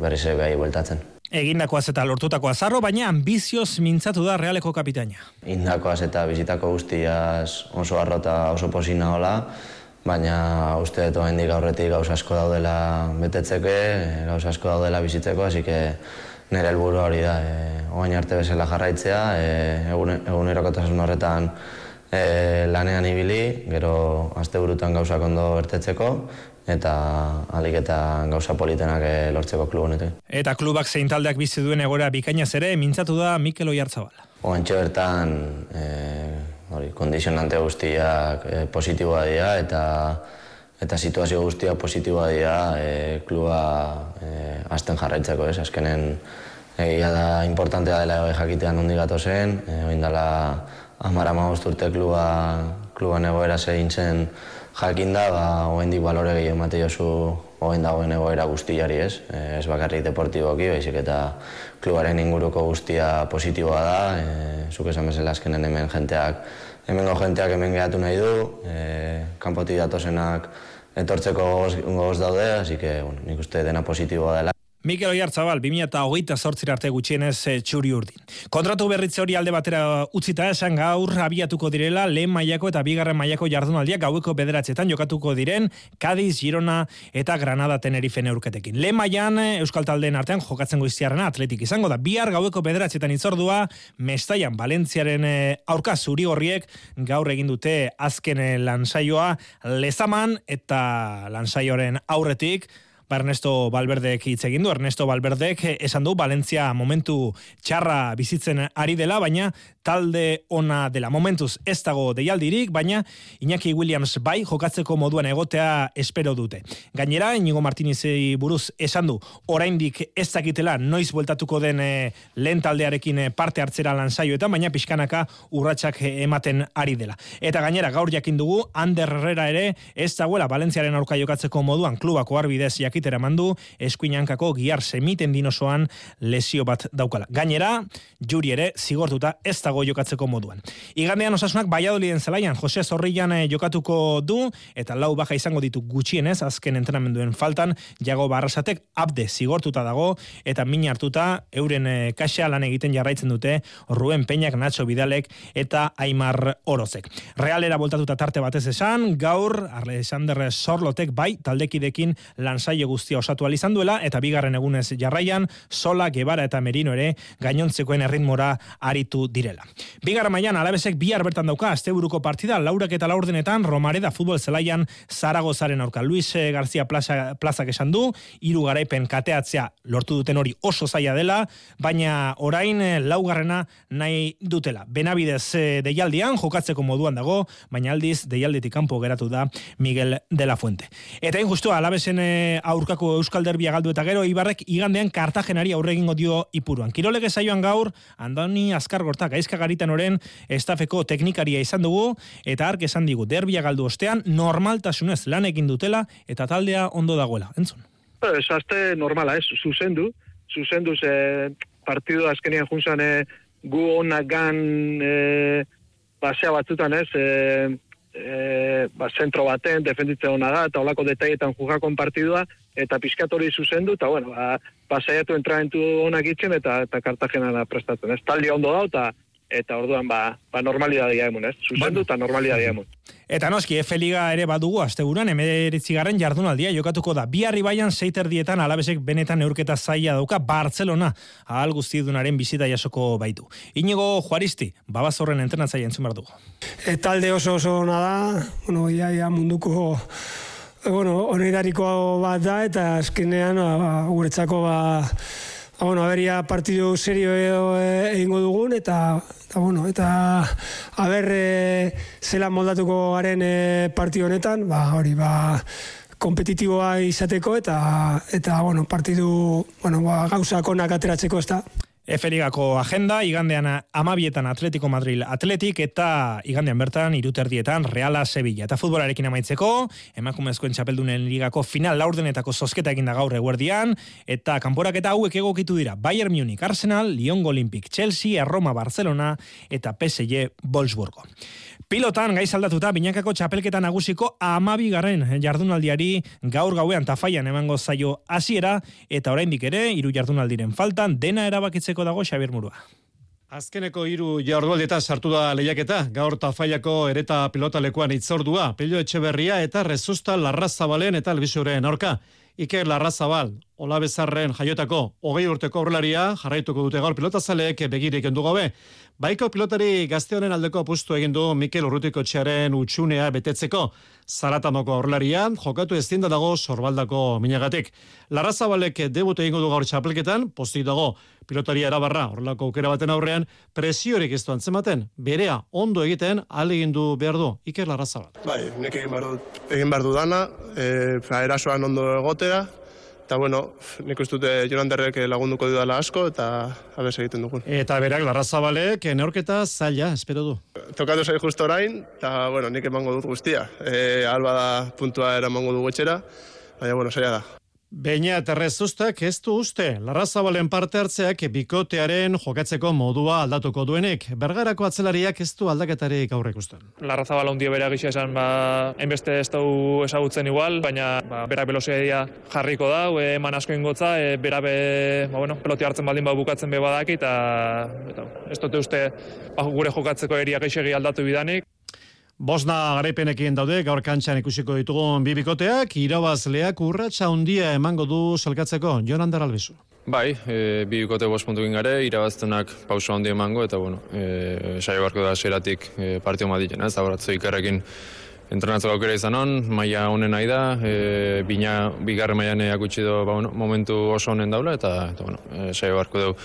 berriz ere behai bueltatzen. Egindakoaz eta lortutako azarro, baina ambizioz mintzatu da realeko kapitaina. Indakoaz eta bizitako guztiaz oso arrota oso posina hola, baina uste dut oen aurretik gauz asko daudela betetzeke, gauz asko daudela bizitzeko, hasi que nire helburu hori da, e, oain arte bezala jarraitzea, e, egun, egunerokotasun horretan e, lanean ibili, gero azte burutan gauzak ondo bertetzeko, eta alik eta gauza politenak eh, lortzeko klubu honetan. Eta klubak zein taldeak bizi duen egora bikainaz ere, mintzatu da Mikel Oiartzabal. Oantxo bertan, e, hori, kondizionante guztiak e, positiboa dira eta eta situazio guztiak positiboa dira e, kluba e, azten jarraitzeko, ez? Azkenen egia da importantea dela jakitea nondi gato zen, e, oindala amara urte kluba, kluban egoera zein zen jakin da, ba, hoen dik balore gehi emate jozu hoen dagoen egoera guztiari ez, e, ez bakarrik deportiboki, baizik eta klubaren inguruko guztia positiboa da, e, zuk esan bezala azkenen hemen jenteak, hemengo jenteak hemen gehatu nahi du, e, kanpoti datozenak etortzeko goz, daude, así que, bueno, nik uste dena positiboa dela. Mikel Oiartzabal, 2008 sortzir arte gutxienez e, txuri urdin. Kontratu berritze hori alde batera utzita esan gaur abiatuko direla lehen mailako eta bigarren mailako jardunaldiak gaueko bederatzetan jokatuko diren Cadiz, Girona eta Granada Tenerife neurketekin. Lehen mailan eh, Euskal Taldeen artean jokatzen goiztiarrena atletik izango da. Bihar gaueko bederatzetan itzordua, Mestaian Valentziaren eh, aurka zuri horriek gaur egin dute azken lansaioa lezaman eta lansaioaren aurretik Ernesto Valverdek hitz egin du. Ernesto Valverdek esan du Valentzia momentu txarra bizitzen ari dela, baina talde ona dela. Momentuz ez dago deialdirik, baina Iñaki Williams bai jokatzeko moduan egotea espero dute. Gainera, Inigo Martinezei buruz esan du, oraindik ez dakitela noiz bueltatuko den e, lehen taldearekin eh, parte hartzera lan saioetan, baina pixkanaka urratsak eh, ematen ari dela. Eta gainera, gaur jakin dugu, Ander Herrera ere ez dagoela Valentziaren aurka jokatzeko moduan klubako arbidez jakitera mandu, eskuinankako giar semiten dinosoan lesio bat daukala. Gainera, juri ere, zigortuta ez dago jokatzeko moduan. Igandean osasunak Baiadoliden zelaian Jose Zorrillan eh, jokatuko du eta lau baja izango ditu gutxienez azken entrenamenduen faltan Jago Barrasatek abde zigortuta dago eta min hartuta euren e, kaxa lan egiten jarraitzen dute Ruen Peñak, Nacho Bidalek eta Aimar Orozek. Realera voltatuta tarte batez esan, gaur Alexander Sorlotek bai taldekidekin lansaio talde guztia osatu izan duela eta bigarren egunez jarraian Sola, Gebara eta Merino ere gainontzekoen erritmora aritu direla. Bigarren mailan alabesek bihar bertan dauka asteburuko partida laurak eta laurdenetan Romareda futbol zelaian Zaragozaren aurka. Luis eh, García Plaza, Plazak esan du, hiru garaipen kateatzea lortu duten hori oso zaila dela, baina orain eh, laugarrena nahi dutela. Benabidez eh, deialdian jokatzeko moduan dago, baina aldiz deialdetik kanpo geratu da Miguel de la Fuente. Eta injustu alabesen aurkako Euskal Derbia galdu eta gero Ibarrek igandean Kartagenari aurre egingo dio ipuruan. Kirolege saioan gaur Andoni Azkar Gortak aizka garitan oren estafeko teknikaria izan dugu eta ark esan digu derbia galdu ostean normaltasunez lan egin dutela eta taldea ondo dagoela. Entzun. Ez azte normala, ez, zuzendu. Zuzendu ze partidu azkenian junzan e, gu onak gan e, basea batzutan ez, e, e, ba, zentro baten, defenditzen hona da, eta olako detaietan jugakon partidua, eta piskatori zuzendu, eta bueno, ba, pasaiatu entramentu onak itzen, eta, eta kartagena prestatzen. Ez taldi ondo da, eta eta orduan ba, ba normalitatea emun, ez? Zuzendu eta normalitatea emun. Eta noski, F Liga ere badugu asteburuan emeritzigarren jardunaldia jokatuko da. Bi baian seiter dietan alabesek benetan neurketa zaila dauka Barcelona ahal guztidunaren bizita jasoko baitu. Inigo Juaristi, babazorren entrenatzaia entzun behar dugu. E, talde oso oso ona da, bueno, ia, ia munduko bueno, onerariko bat da, eta azkenean ba, guretzako ba, ba, bueno, aberia partidu serio eh, egingo dugun, eta, eta bueno, eta aber e, zela moldatuko garen e, partidu honetan, ba, hori, ba, kompetitiboa izateko, eta, eta bueno, partidu, bueno, ba, gauza konak ateratzeko, ez da. Eferigako agenda, igandean amabietan Atletico Madrid Atletik eta igandean bertan iruterdietan Reala Sevilla. Eta futbolarekin amaitzeko, emakumezkoen txapeldunen ligako final laurdenetako zozketa eginda gaur eguerdian, eta kanporak eta hauek egokitu dira Bayern Munich, Arsenal, Lyon Olympic, Chelsea, Roma, Barcelona eta PSG Wolfsburgo. Pilotan gaiz aldatuta binakako txapelketa nagusiko amabi garren jardunaldiari gaur gauean tafaian emango zaio hasiera eta oraindik ere hiru jardunaldiren faltan dena erabakitzeko dago Xabier Murua. Azkeneko hiru jardunaldietan sartu da lehiaketa, gaur tafaiako ereta pilota lekuan itzordua, Pello Etxeberria eta Rezusta Larrazabalen eta Albizuren aurka. Iker Larrazabal, Ola Bezarren jaiotako, hogei urteko aurrelaria, jarraituko dute gaur pilotazaleek begirik endu gabe. Baiko pilotari gazte honen aldeko apustu egin du Mikel Urrutiko txaren utxunea betetzeko. Zaratamoko aurrelarian, jokatu ez dago sorbaldako minagatik. Larrazabalek debut egingo du gaur txapelketan, postik dago pilotari erabarra, horrelako aukera baten aurrean, presiorik ez duan zematen, berea ondo egiten, ale egin du behar du, Iker Larrazabal. Bai, nek egin behar du, egin du dana, e, erasoan ondo egotea, Eta bueno, nik uste dute Jonanderrek lagunduko dudala asko eta abez egiten dugun. Eta berak, larrazabalek, neorketa zaila, espero du. Tokatu zai justo orain, eta bueno, nik emango dut guztia. E, alba da puntua eramango du etxera, baina bueno, zaila da. Beina terrezustak ez du uste, larrazabalen parte hartzeak bikotearen jokatzeko modua aldatuko duenik. Bergarako atzelariak ez du aldaketarik aurrek usten. Larrazabala hundio bera gisa esan, ba, enbeste ez du esagutzen igual, baina ba, berak veloziadia jarriko da, eman asko ingotza, e, bera be, ba, bueno, peloti hartzen baldin ba, bukatzen be badak, eta, eta ez dute uste ba, gure jokatzeko eriak aldatu bidanik. Bosna garaipenekin daude, gaur kantxan ikusiko ditugun bibikoteak, irabazleak urratxa handia emango du salkatzeko, Jon Ander Albizu. Bai, e, bibikote bost puntukin gare, irabaztenak pauso handia emango, eta bueno, e, saio barko da seratik e, partio maditzen, ez, aborratzo ikarrekin entrenatzeko aukera izan on, maia honen nahi da, e, bina, bigarre maian eakutsi do, ba, bueno, momentu oso honen daula, eta, eta bueno, e, saio barko dugu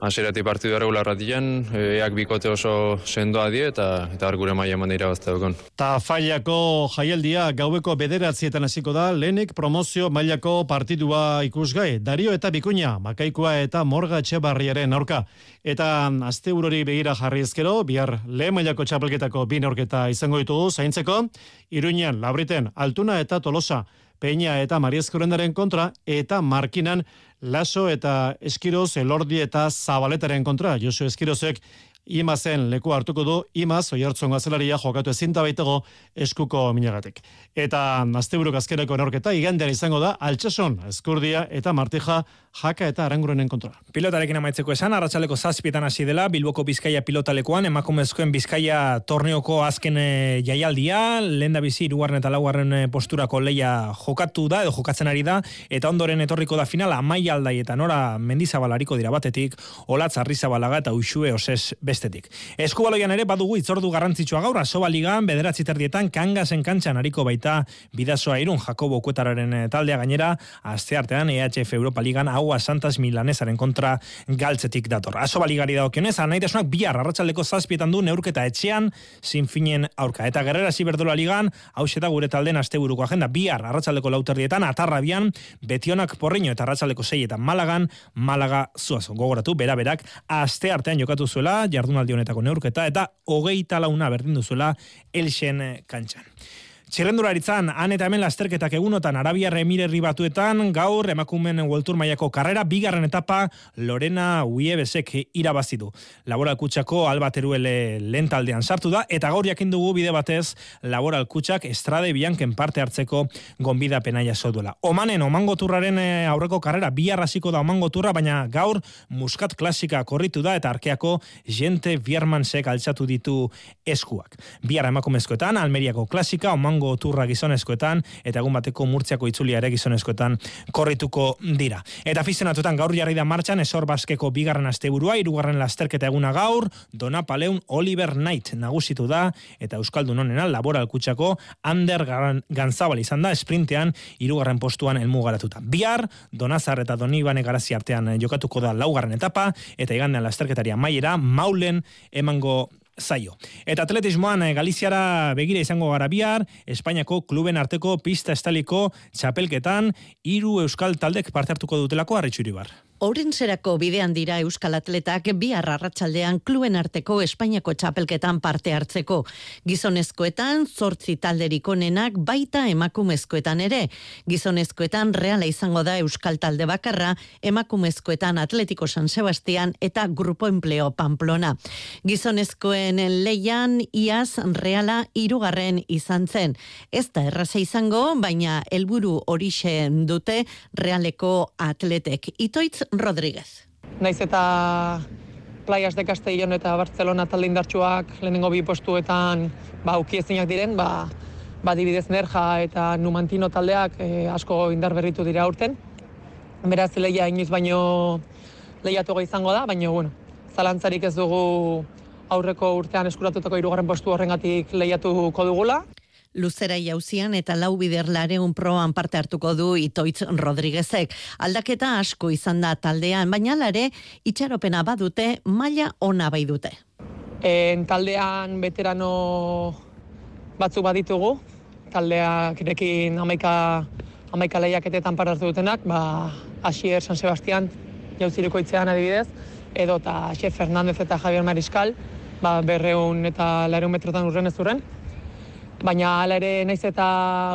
Hasierati partidu regularra dien, eak bikote oso sendoa die eta eta gure maila eman dira dukon. Ta faiako jaialdia gaueko bederatzietan hasiko da, lehenik promozio mailako partidua ikusgai. Dario eta Bikuña, Makaikoa eta Morga Etxebarriaren aurka. Eta azte urori begira jarri ezkero, bihar lehen mailako txapelketako bin aurketa izango ditugu zaintzeko, Iruñan, Labriten, Altuna eta Tolosa. Peña eta Mariezkorendaren kontra eta Markinan Laso eta Eskiroz, Elordi eta Zabaletaren kontra. Josu Eskirozek Imazen leku hartuko du, Imaz, oiartzon gazelaria jokatu ezinta baitago eskuko minagatik. Eta asteburuk azkeneko norketa, igandean izango da, altxason, eskurdia eta martija jaka eta aranguronen kontrola. Pilotarekin amaitzeko esan, arratsaleko zazpietan hasi dela, Bilboko Bizkaia pilotalekoan, emakumezkoen Bizkaia torneoko azken e, jaialdia, lehen da bizi, irugarren eta laugarren e, posturako leia jokatu da, edo jokatzen ari da, eta ondoren etorriko da finala, amai aldai eta nora mendizabalariko dira batetik, olatz arrizabalaga eta uxue osez bestetik. Eskubaloian ere badugu itzordu garrantzitsua gaur, asoba ligan, bederatzi terdietan, kangasen kantxan hariko baita bidazoa irun, Jakobo Kuetararen e, taldea gainera, aste artean EHF Europa Ligan Agua Santas Milanesaren kontra galtzetik dator. Aso baligari da okionez, anaitasunak bihar arratsaldeko zazpietan du neurketa etxean sinfinen aurka. Eta gerrera ziberdola ligan, hau da gure talden asteburuko agenda, bihar arratsaldeko lauterdietan, atarrabian, betionak porriño eta arratsaldeko seietan Malagan, Malaga zuazo. Gogoratu, bera berak, aste artean jokatu zuela, jardunaldi honetako neurketa, eta hogeita launa berdin duzuela Elxen kantxan. Txirrendularitzan, han eta hemen lasterketak egunotan Arabia Remirerri batuetan, gaur emakumen World maiako karrera, bigarren etapa Lorena Uiebesek irabazidu. Laboral kutsako albateruele lentaldean sartu da, eta gaur jakin dugu bide batez Laboral kutsak estrade bianken parte hartzeko gonbida penaia duela. Omanen, omango turraren eh, aurreko karrera, bi arrasiko da omango turra, baina gaur muskat klasika korritu da, eta arkeako jente biermansek altzatu ditu eskuak. Biarra emakumezkoetan, Almeriako klasika, omango Durango turra gizonezkoetan eta egun bateko murtziako itzulia ere gizonezkoetan korrituko dira. Eta aficionatutan gaur jarri da martxan esor baskeko bigarren asteburua, hirugarren lasterketa eguna gaur, Dona Paleun Oliver Knight nagusitu da eta Euskaldun honena laboral kutsako Ander Ganzabal izan da sprintean hirugarren postuan elmugaratuta. Bihar Donazar eta Donibane garazi artean jokatuko da laugarren etapa eta igandean lasterketaria maiera Maulen emango zaio. Eta atletismoan eh, Galiziara begira izango gara bihar, Espainiako kluben arteko pista estaliko txapelketan, hiru euskal taldek parte hartuko dutelako harritxuri bar. Orenserako bidean dira Euskal Atletak bi arratsaldean kluen arteko Espainiako txapelketan parte hartzeko. Gizonezkoetan zortzi talderik onenak baita emakumezkoetan ere. Gizonezkoetan reala izango da Euskal Talde bakarra, emakumezkoetan Atletiko San Sebastian eta Grupo Empleo Pamplona. Gizonezkoen leian iaz reala irugarren izan zen. Ez da erraza izango, baina helburu horixe dute realeko atletek. Itoitz Rodríguez. Naiz eta Playas de Castellón eta Barcelona talde indartsuak lehenengo bi postuetan ba ukiezinak diren, ba ba dibidez Nerja eta Numantino taldeak e, asko indar berritu dira aurten. Beraz leia inoiz baino lehiatu izango da, baina bueno, zalantzarik ez dugu aurreko urtean eskuratutako hirugarren postu horrengatik lehiatuko dugula. Luzera jauzian eta lau bider lareun proan parte hartuko du Itoitz Rodriguezek. Aldaketa asko izan da taldean, baina lare itxaropena badute, maila ona bai dute. En taldean veterano batzu baditugu, taldea kirekin amaika, amaika lehiaketetan parte hartu dutenak, ba, Asier San Sebastian jauziriko itzean adibidez, edo eta Xef Fernandez eta Javier Mariskal, ba, berreun eta lareun metrotan urren ez urren baina hala ere naiz eta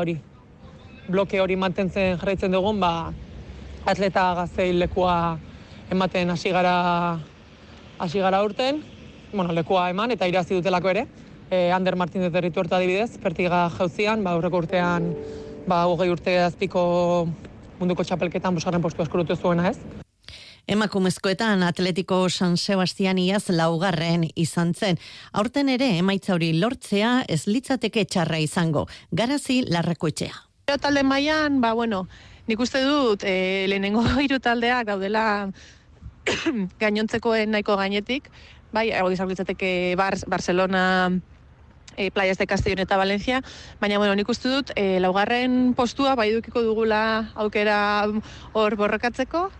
hori bloke hori mantentzen jarraitzen dugun, ba, atleta gaztei lekua ematen hasi gara hasi gara urten, bueno, lekua eman eta irazi dutelako ere. E, Ander Martínez de Rituerta adibidez, pertiga jauzian, ba, aurreko urtean, ba, hogei urte azpiko munduko txapelketan bosgarren postu eskurutu zuena ez. Emakumezkoetan Atletico San Sebastian iaz laugarren izan zen. Aurten ere emaitza hori lortzea ez litzateke txarra izango. Garazi larrakoetxea. Talde mailan, ba bueno, nik uste dut e, lehenengo hiru taldeak daudela gainontzekoen nahiko gainetik, bai, hau izan litzateke Bar Barcelona, e, Playas de Castellón eta Valencia, baina bueno, nik uste dut e, laugarren postua bai dugula aukera hor borrokatzeko,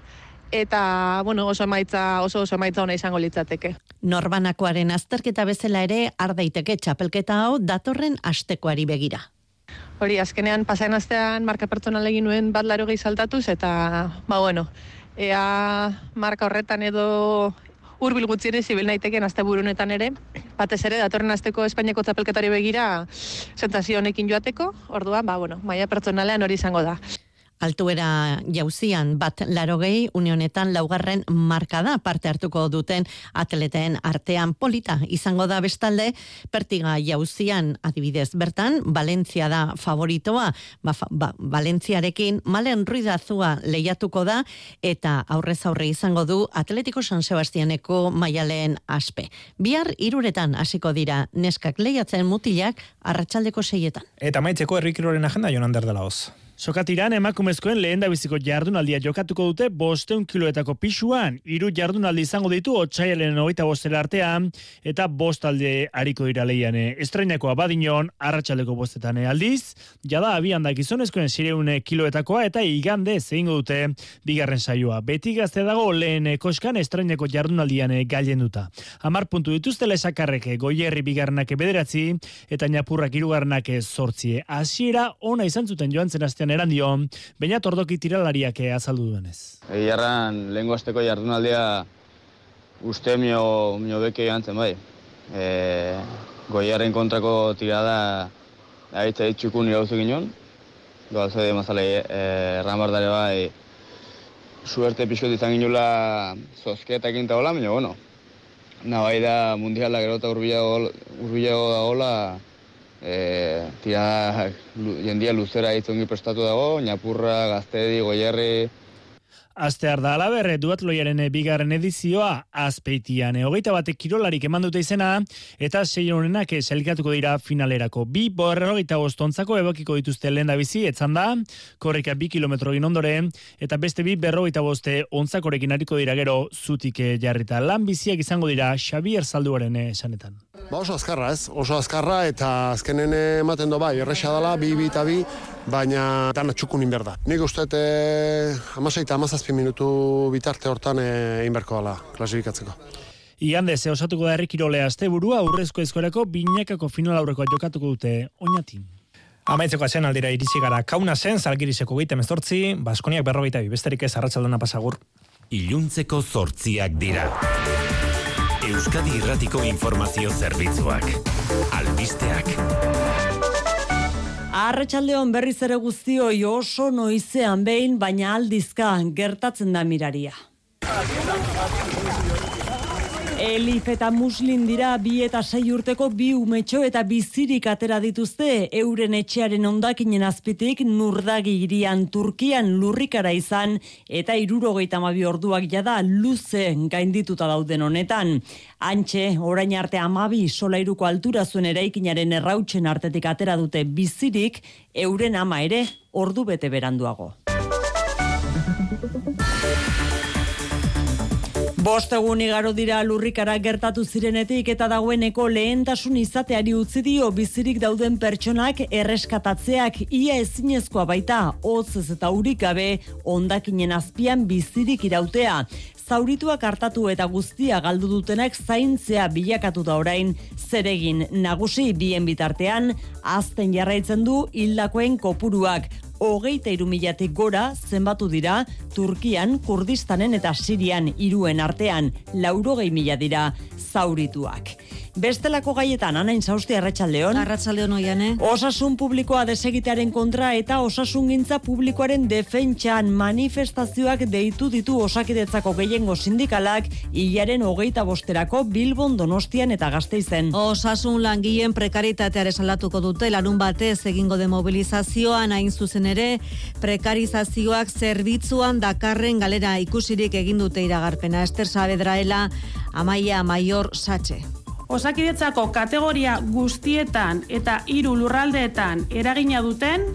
eta bueno, oso emaitza oso oso emaitza ona izango litzateke. Norbanakoaren azterketa bezala ere har daiteke txapelketa hau datorren astekoari begira. Hori, azkenean pasaen astean marka pertsonal egin nuen bat laro gehi saltatuz eta ba bueno, ea marka horretan edo hurbil gutxienez zibil naiteken asteburu honetan ere, batez ere datorren asteko Espainiako txapelketari begira sentsazio honekin joateko. Orduan, ba bueno, maila pertsonalean hori izango da. Altuera jauzian bat larogei unionetan laugarren marka da parte hartuko duten atleten artean polita izango da bestalde pertiga jauzian adibidez bertan Valentzia da favoritoa ba, ba, Valentziarekin malen ruidazua lehiatuko da eta aurrez aurre izango du Atletiko San Sebastianeko maialen aspe. Bihar iruretan hasiko dira neskak lehiatzen mutilak arratsaldeko seietan. Eta maitzeko errikiroren agenda joan dela hoz. Sokatiran emakumezkoen lehen da biziko jardunaldia jokatuko dute bosteun kiloetako pisuan, iru jardunaldi izango ditu otxaialen hogeita bostera artean, eta bostalde hariko dira lehiane. Estrainako abadinon, arratsaldeko bostetan aldiz, jada abian da gizonezkoen zireune kiloetakoa eta igande zehingo dute bigarren saioa. Beti gazte dago lehen koskan estrainako jardunaldian gailen duta. Amar puntu dituzte lesakarreke goierri bigarrenak bederatzi, eta napurrak irugarrenak sortzie. Asiera ona izan zuten joan zen batean eran dio, baina tordoki tiralariak azaldu duenez. Egiarran, lehen gozteko jardunaldia uste mio, mio beke gantzen bai. E, goiarren kontrako tirada aitza ditxuku nire gauzu ginen. Doa zede mazale e, erran bai suerte pixot izan ginula zozketak inta hola, baina bueno. Nabai da mundiala gero eta urbilago da hola, e, tira jendia luzera itzongi prestatu dago, Ñapurra, Gaztedi, Goierri, Astear da alaber, duatloiaren bigarren edizioa azpeitian. Hogeita batek kirolarik eman dute izena, eta sei honenak eselikatuko dira finalerako. Bi borrogeita bostontzako ebokiko dituzte lehen da bizi, etzan da, korrika bi kilometro ondoren, eta beste bi berrogeita boste ontzakorekin hariko dira gero zutik jarrita. Lan biziak izango dira Xavier Zalduaren esanetan. Ba oso azkarra ez, oso azkarra eta azkenen ematen do bai, erresa dela, bi, bi eta bi, baina dana txukun inberda. Nik uste e, amaseita amazazpi minutu bitarte hortan egin berko dela klasifikatzeko. Iande, ze osatuko da errikirole azte burua, urrezko ezkoreko binekako final aurrekoa jokatuko dute oinatin. Amaitzeko azen aldira iritsi gara kauna zen, zalgirizeko gehitem eztortzi, Baskoniak berrogeita bi, besterik ez arratsaldona pasagur. Iluntzeko zortziak dira. Euskadi Irratiko Informazio Zerbitzuak. Albisteak. Arratxaldeon berriz ere guztio oso noizean behin, baina aldizka gertatzen da miraria. Elif eta muslin dira bi eta sei urteko bi umetxo eta bizirik atera dituzte euren etxearen ondakinen azpitik nurdagi irian Turkian lurrikara izan eta irurogeita mabi orduak jada luze gaindituta dauden honetan. Antxe, orain arte amabi solairuko altura zuen eraikinaren errautzen artetik atera dute bizirik euren ama ere ordu bete beranduago. Bost egun igaro dira lurrikara gertatu zirenetik eta dagoeneko lehentasun izateari utzi dio bizirik dauden pertsonak erreskatatzeak. Ia ezinezkoa baita, hotz eta urik gabe ondakinen azpian bizirik irautea. Zaurituak hartatu eta guztia galdu dutenak zaintzea bilakatu da orain. Zeregin nagusi bien bitartean, azten jarraitzen du hildakoen kopuruak hogeita irumilatik gora zenbatu dira Turkian, Kurdistanen eta Sirian iruen artean laurogei mila dira zaurituak. Bestelako gaietan, anain zausti arratsaldeon. Arratsaldeon oiane. Osasun publikoa desegitearen kontra eta osasun gintza publikoaren defentsan manifestazioak deitu ditu osakidetzako gehiengo sindikalak hilaren hogeita bosterako Bilbon Donostian eta Gasteizen. Osasun langileen prekaritateare salatuko dute larun batez egingo de mobilizazioan hain zuzen ere prekarizazioak zerbitzuan dakarren galera ikusirik egin dute iragarpena Ester Saavedraela Amaia Maior Satxe. Osakidetzako kategoria guztietan eta hiru lurraldeetan eragina duten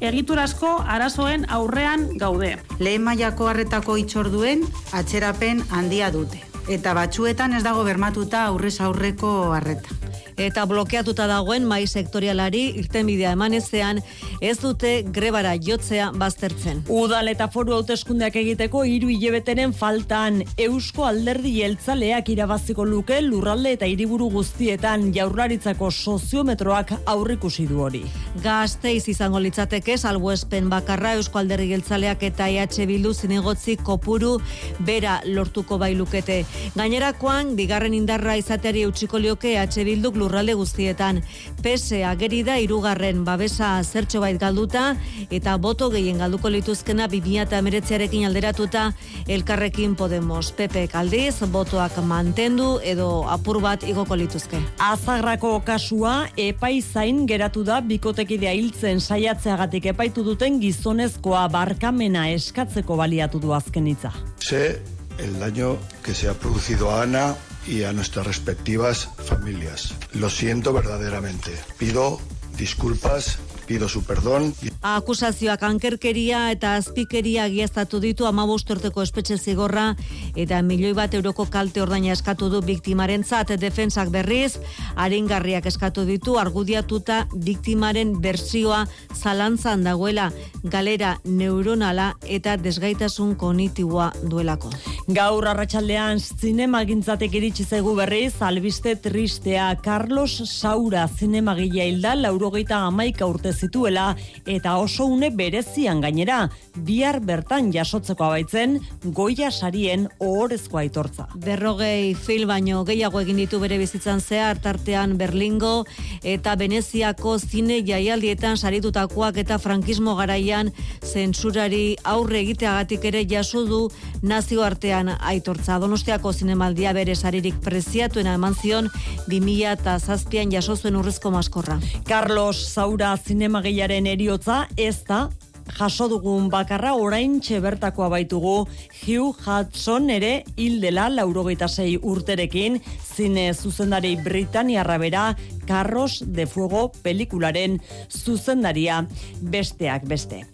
egiturazko arazoen aurrean gaude. Lehen mailako harretako itxorduen atzerapen handia dute eta batzuetan ez dago bermatuta aurrez aurreko harreta eta blokeatuta dagoen mai sektorialari irtenbidea emanezean ez dute grebara jotzea baztertzen. Udal eta foru hauteskundeak egiteko hiru hilebetenen faltan Eusko Alderdi Jeltzaleak irabaziko luke lurralde eta hiriburu guztietan jaurlaritzako soziometroak aurrikusi du hori. Gazteiz izango litzateke salbuespen bakarra Eusko Alderdi Jeltzaleak eta EH Bildu zinegotzi kopuru bera lortuko bailukete. Gainerakoan, bigarren indarra izateari utziko lioke EH Bilduk lurralde guztietan. Pese ageri da irugarren babesa zertxo bait galduta eta boto gehien galduko lituzkena 2019arekin alderatuta elkarrekin Podemos. Pepe Kaldiz botoak mantendu edo apur bat igoko lituzke. Azagrako kasua epaizain geratu da bikotekidea hiltzen saiatzeagatik epaitu duten gizonezkoa barkamena eskatzeko baliatu du azken hitza. Sé el daño que se ha producido a Ana y a nuestras respectivas familias. Lo siento verdaderamente. Pido disculpas pido su perdón. Akusazioak ankerkeria eta azpikeria giaztatu ditu amabost urteko espetxe zigorra eta milioi bat euroko kalte ordaina eskatu du biktimaren zat defensak berriz, aringarriak eskatu ditu argudiatuta biktimaren bersioa zalantzan dagoela galera neuronala eta desgaitasun konitiboa duelako. Gaur arratsaldean zinema gintzatek iritsi zaigu berriz, albiste tristea Carlos Saura zinemagilea hilda, laurogeita amaika urte zituela eta oso une berezian gainera bihar bertan jasotzeko abaitzen goia sarien ohorezko aitortza. Berrogei fil baino gehiago egin ditu bere bizitzan zehar tartean Berlingo eta Veneziako zine jaialdietan saritutakoak eta frankismo garaian zentsurari aurre egiteagatik ere jaso du nazioartean aitortza. Donostiako zinemaldia bere saririk preziatuena eman zion 2007an jaso zuen urrezko maskorra. Carlos Saura zinemagilaren eriotza ez da jaso dugun bakarra orain bertakoa baitugu. Hugh Hudson ere hildela laurogeita sei urterekin zine zuzendari Britaniarra bera Carros de Fuego pelikularen zuzendaria besteak beste.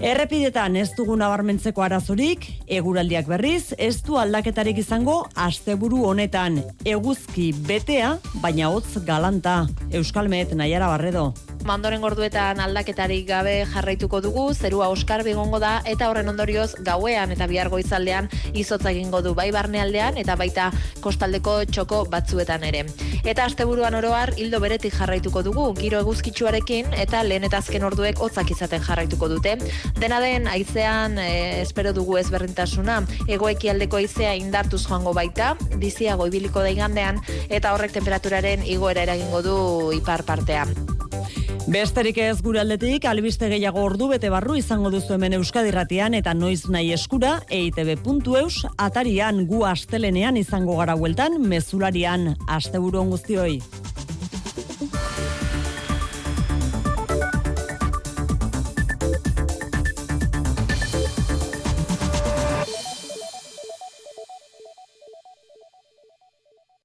Errepidetan ez dugu nabarmentzeko arazorik, eguraldiak berriz, ez du aldaketarik izango asteburu honetan. Eguzki betea, baina hotz galanta. Euskalmet, Naiara Barredo. Mandoren gorduetan aldaketarik gabe jarraituko dugu, zerua oskar bigongo da, eta horren ondorioz gauean eta bihar goizaldean izotza egingo du bai barnealdean eta baita kostaldeko txoko batzuetan ere. Eta asteburuan oroar hildo beretik jarraituko dugu, giro eguzkitsuarekin eta lehen eta azken orduek hotzak izaten jarraituko dute. Dena den, aizean e, espero dugu ezberdintasuna, egoeki aldeko aizea indartuz joango baita, biziago ibiliko da igandean, eta horrek temperaturaren igoera eragingo du ipar partean. Besterik ez gure aldetik, albiste gehiago ordu bete barru izango duzu hemen Euskadirratian eta noiz nahi eskura eitb.eus atarian gu astelenean izango gara hueltan mezularian asteburuan guztioi.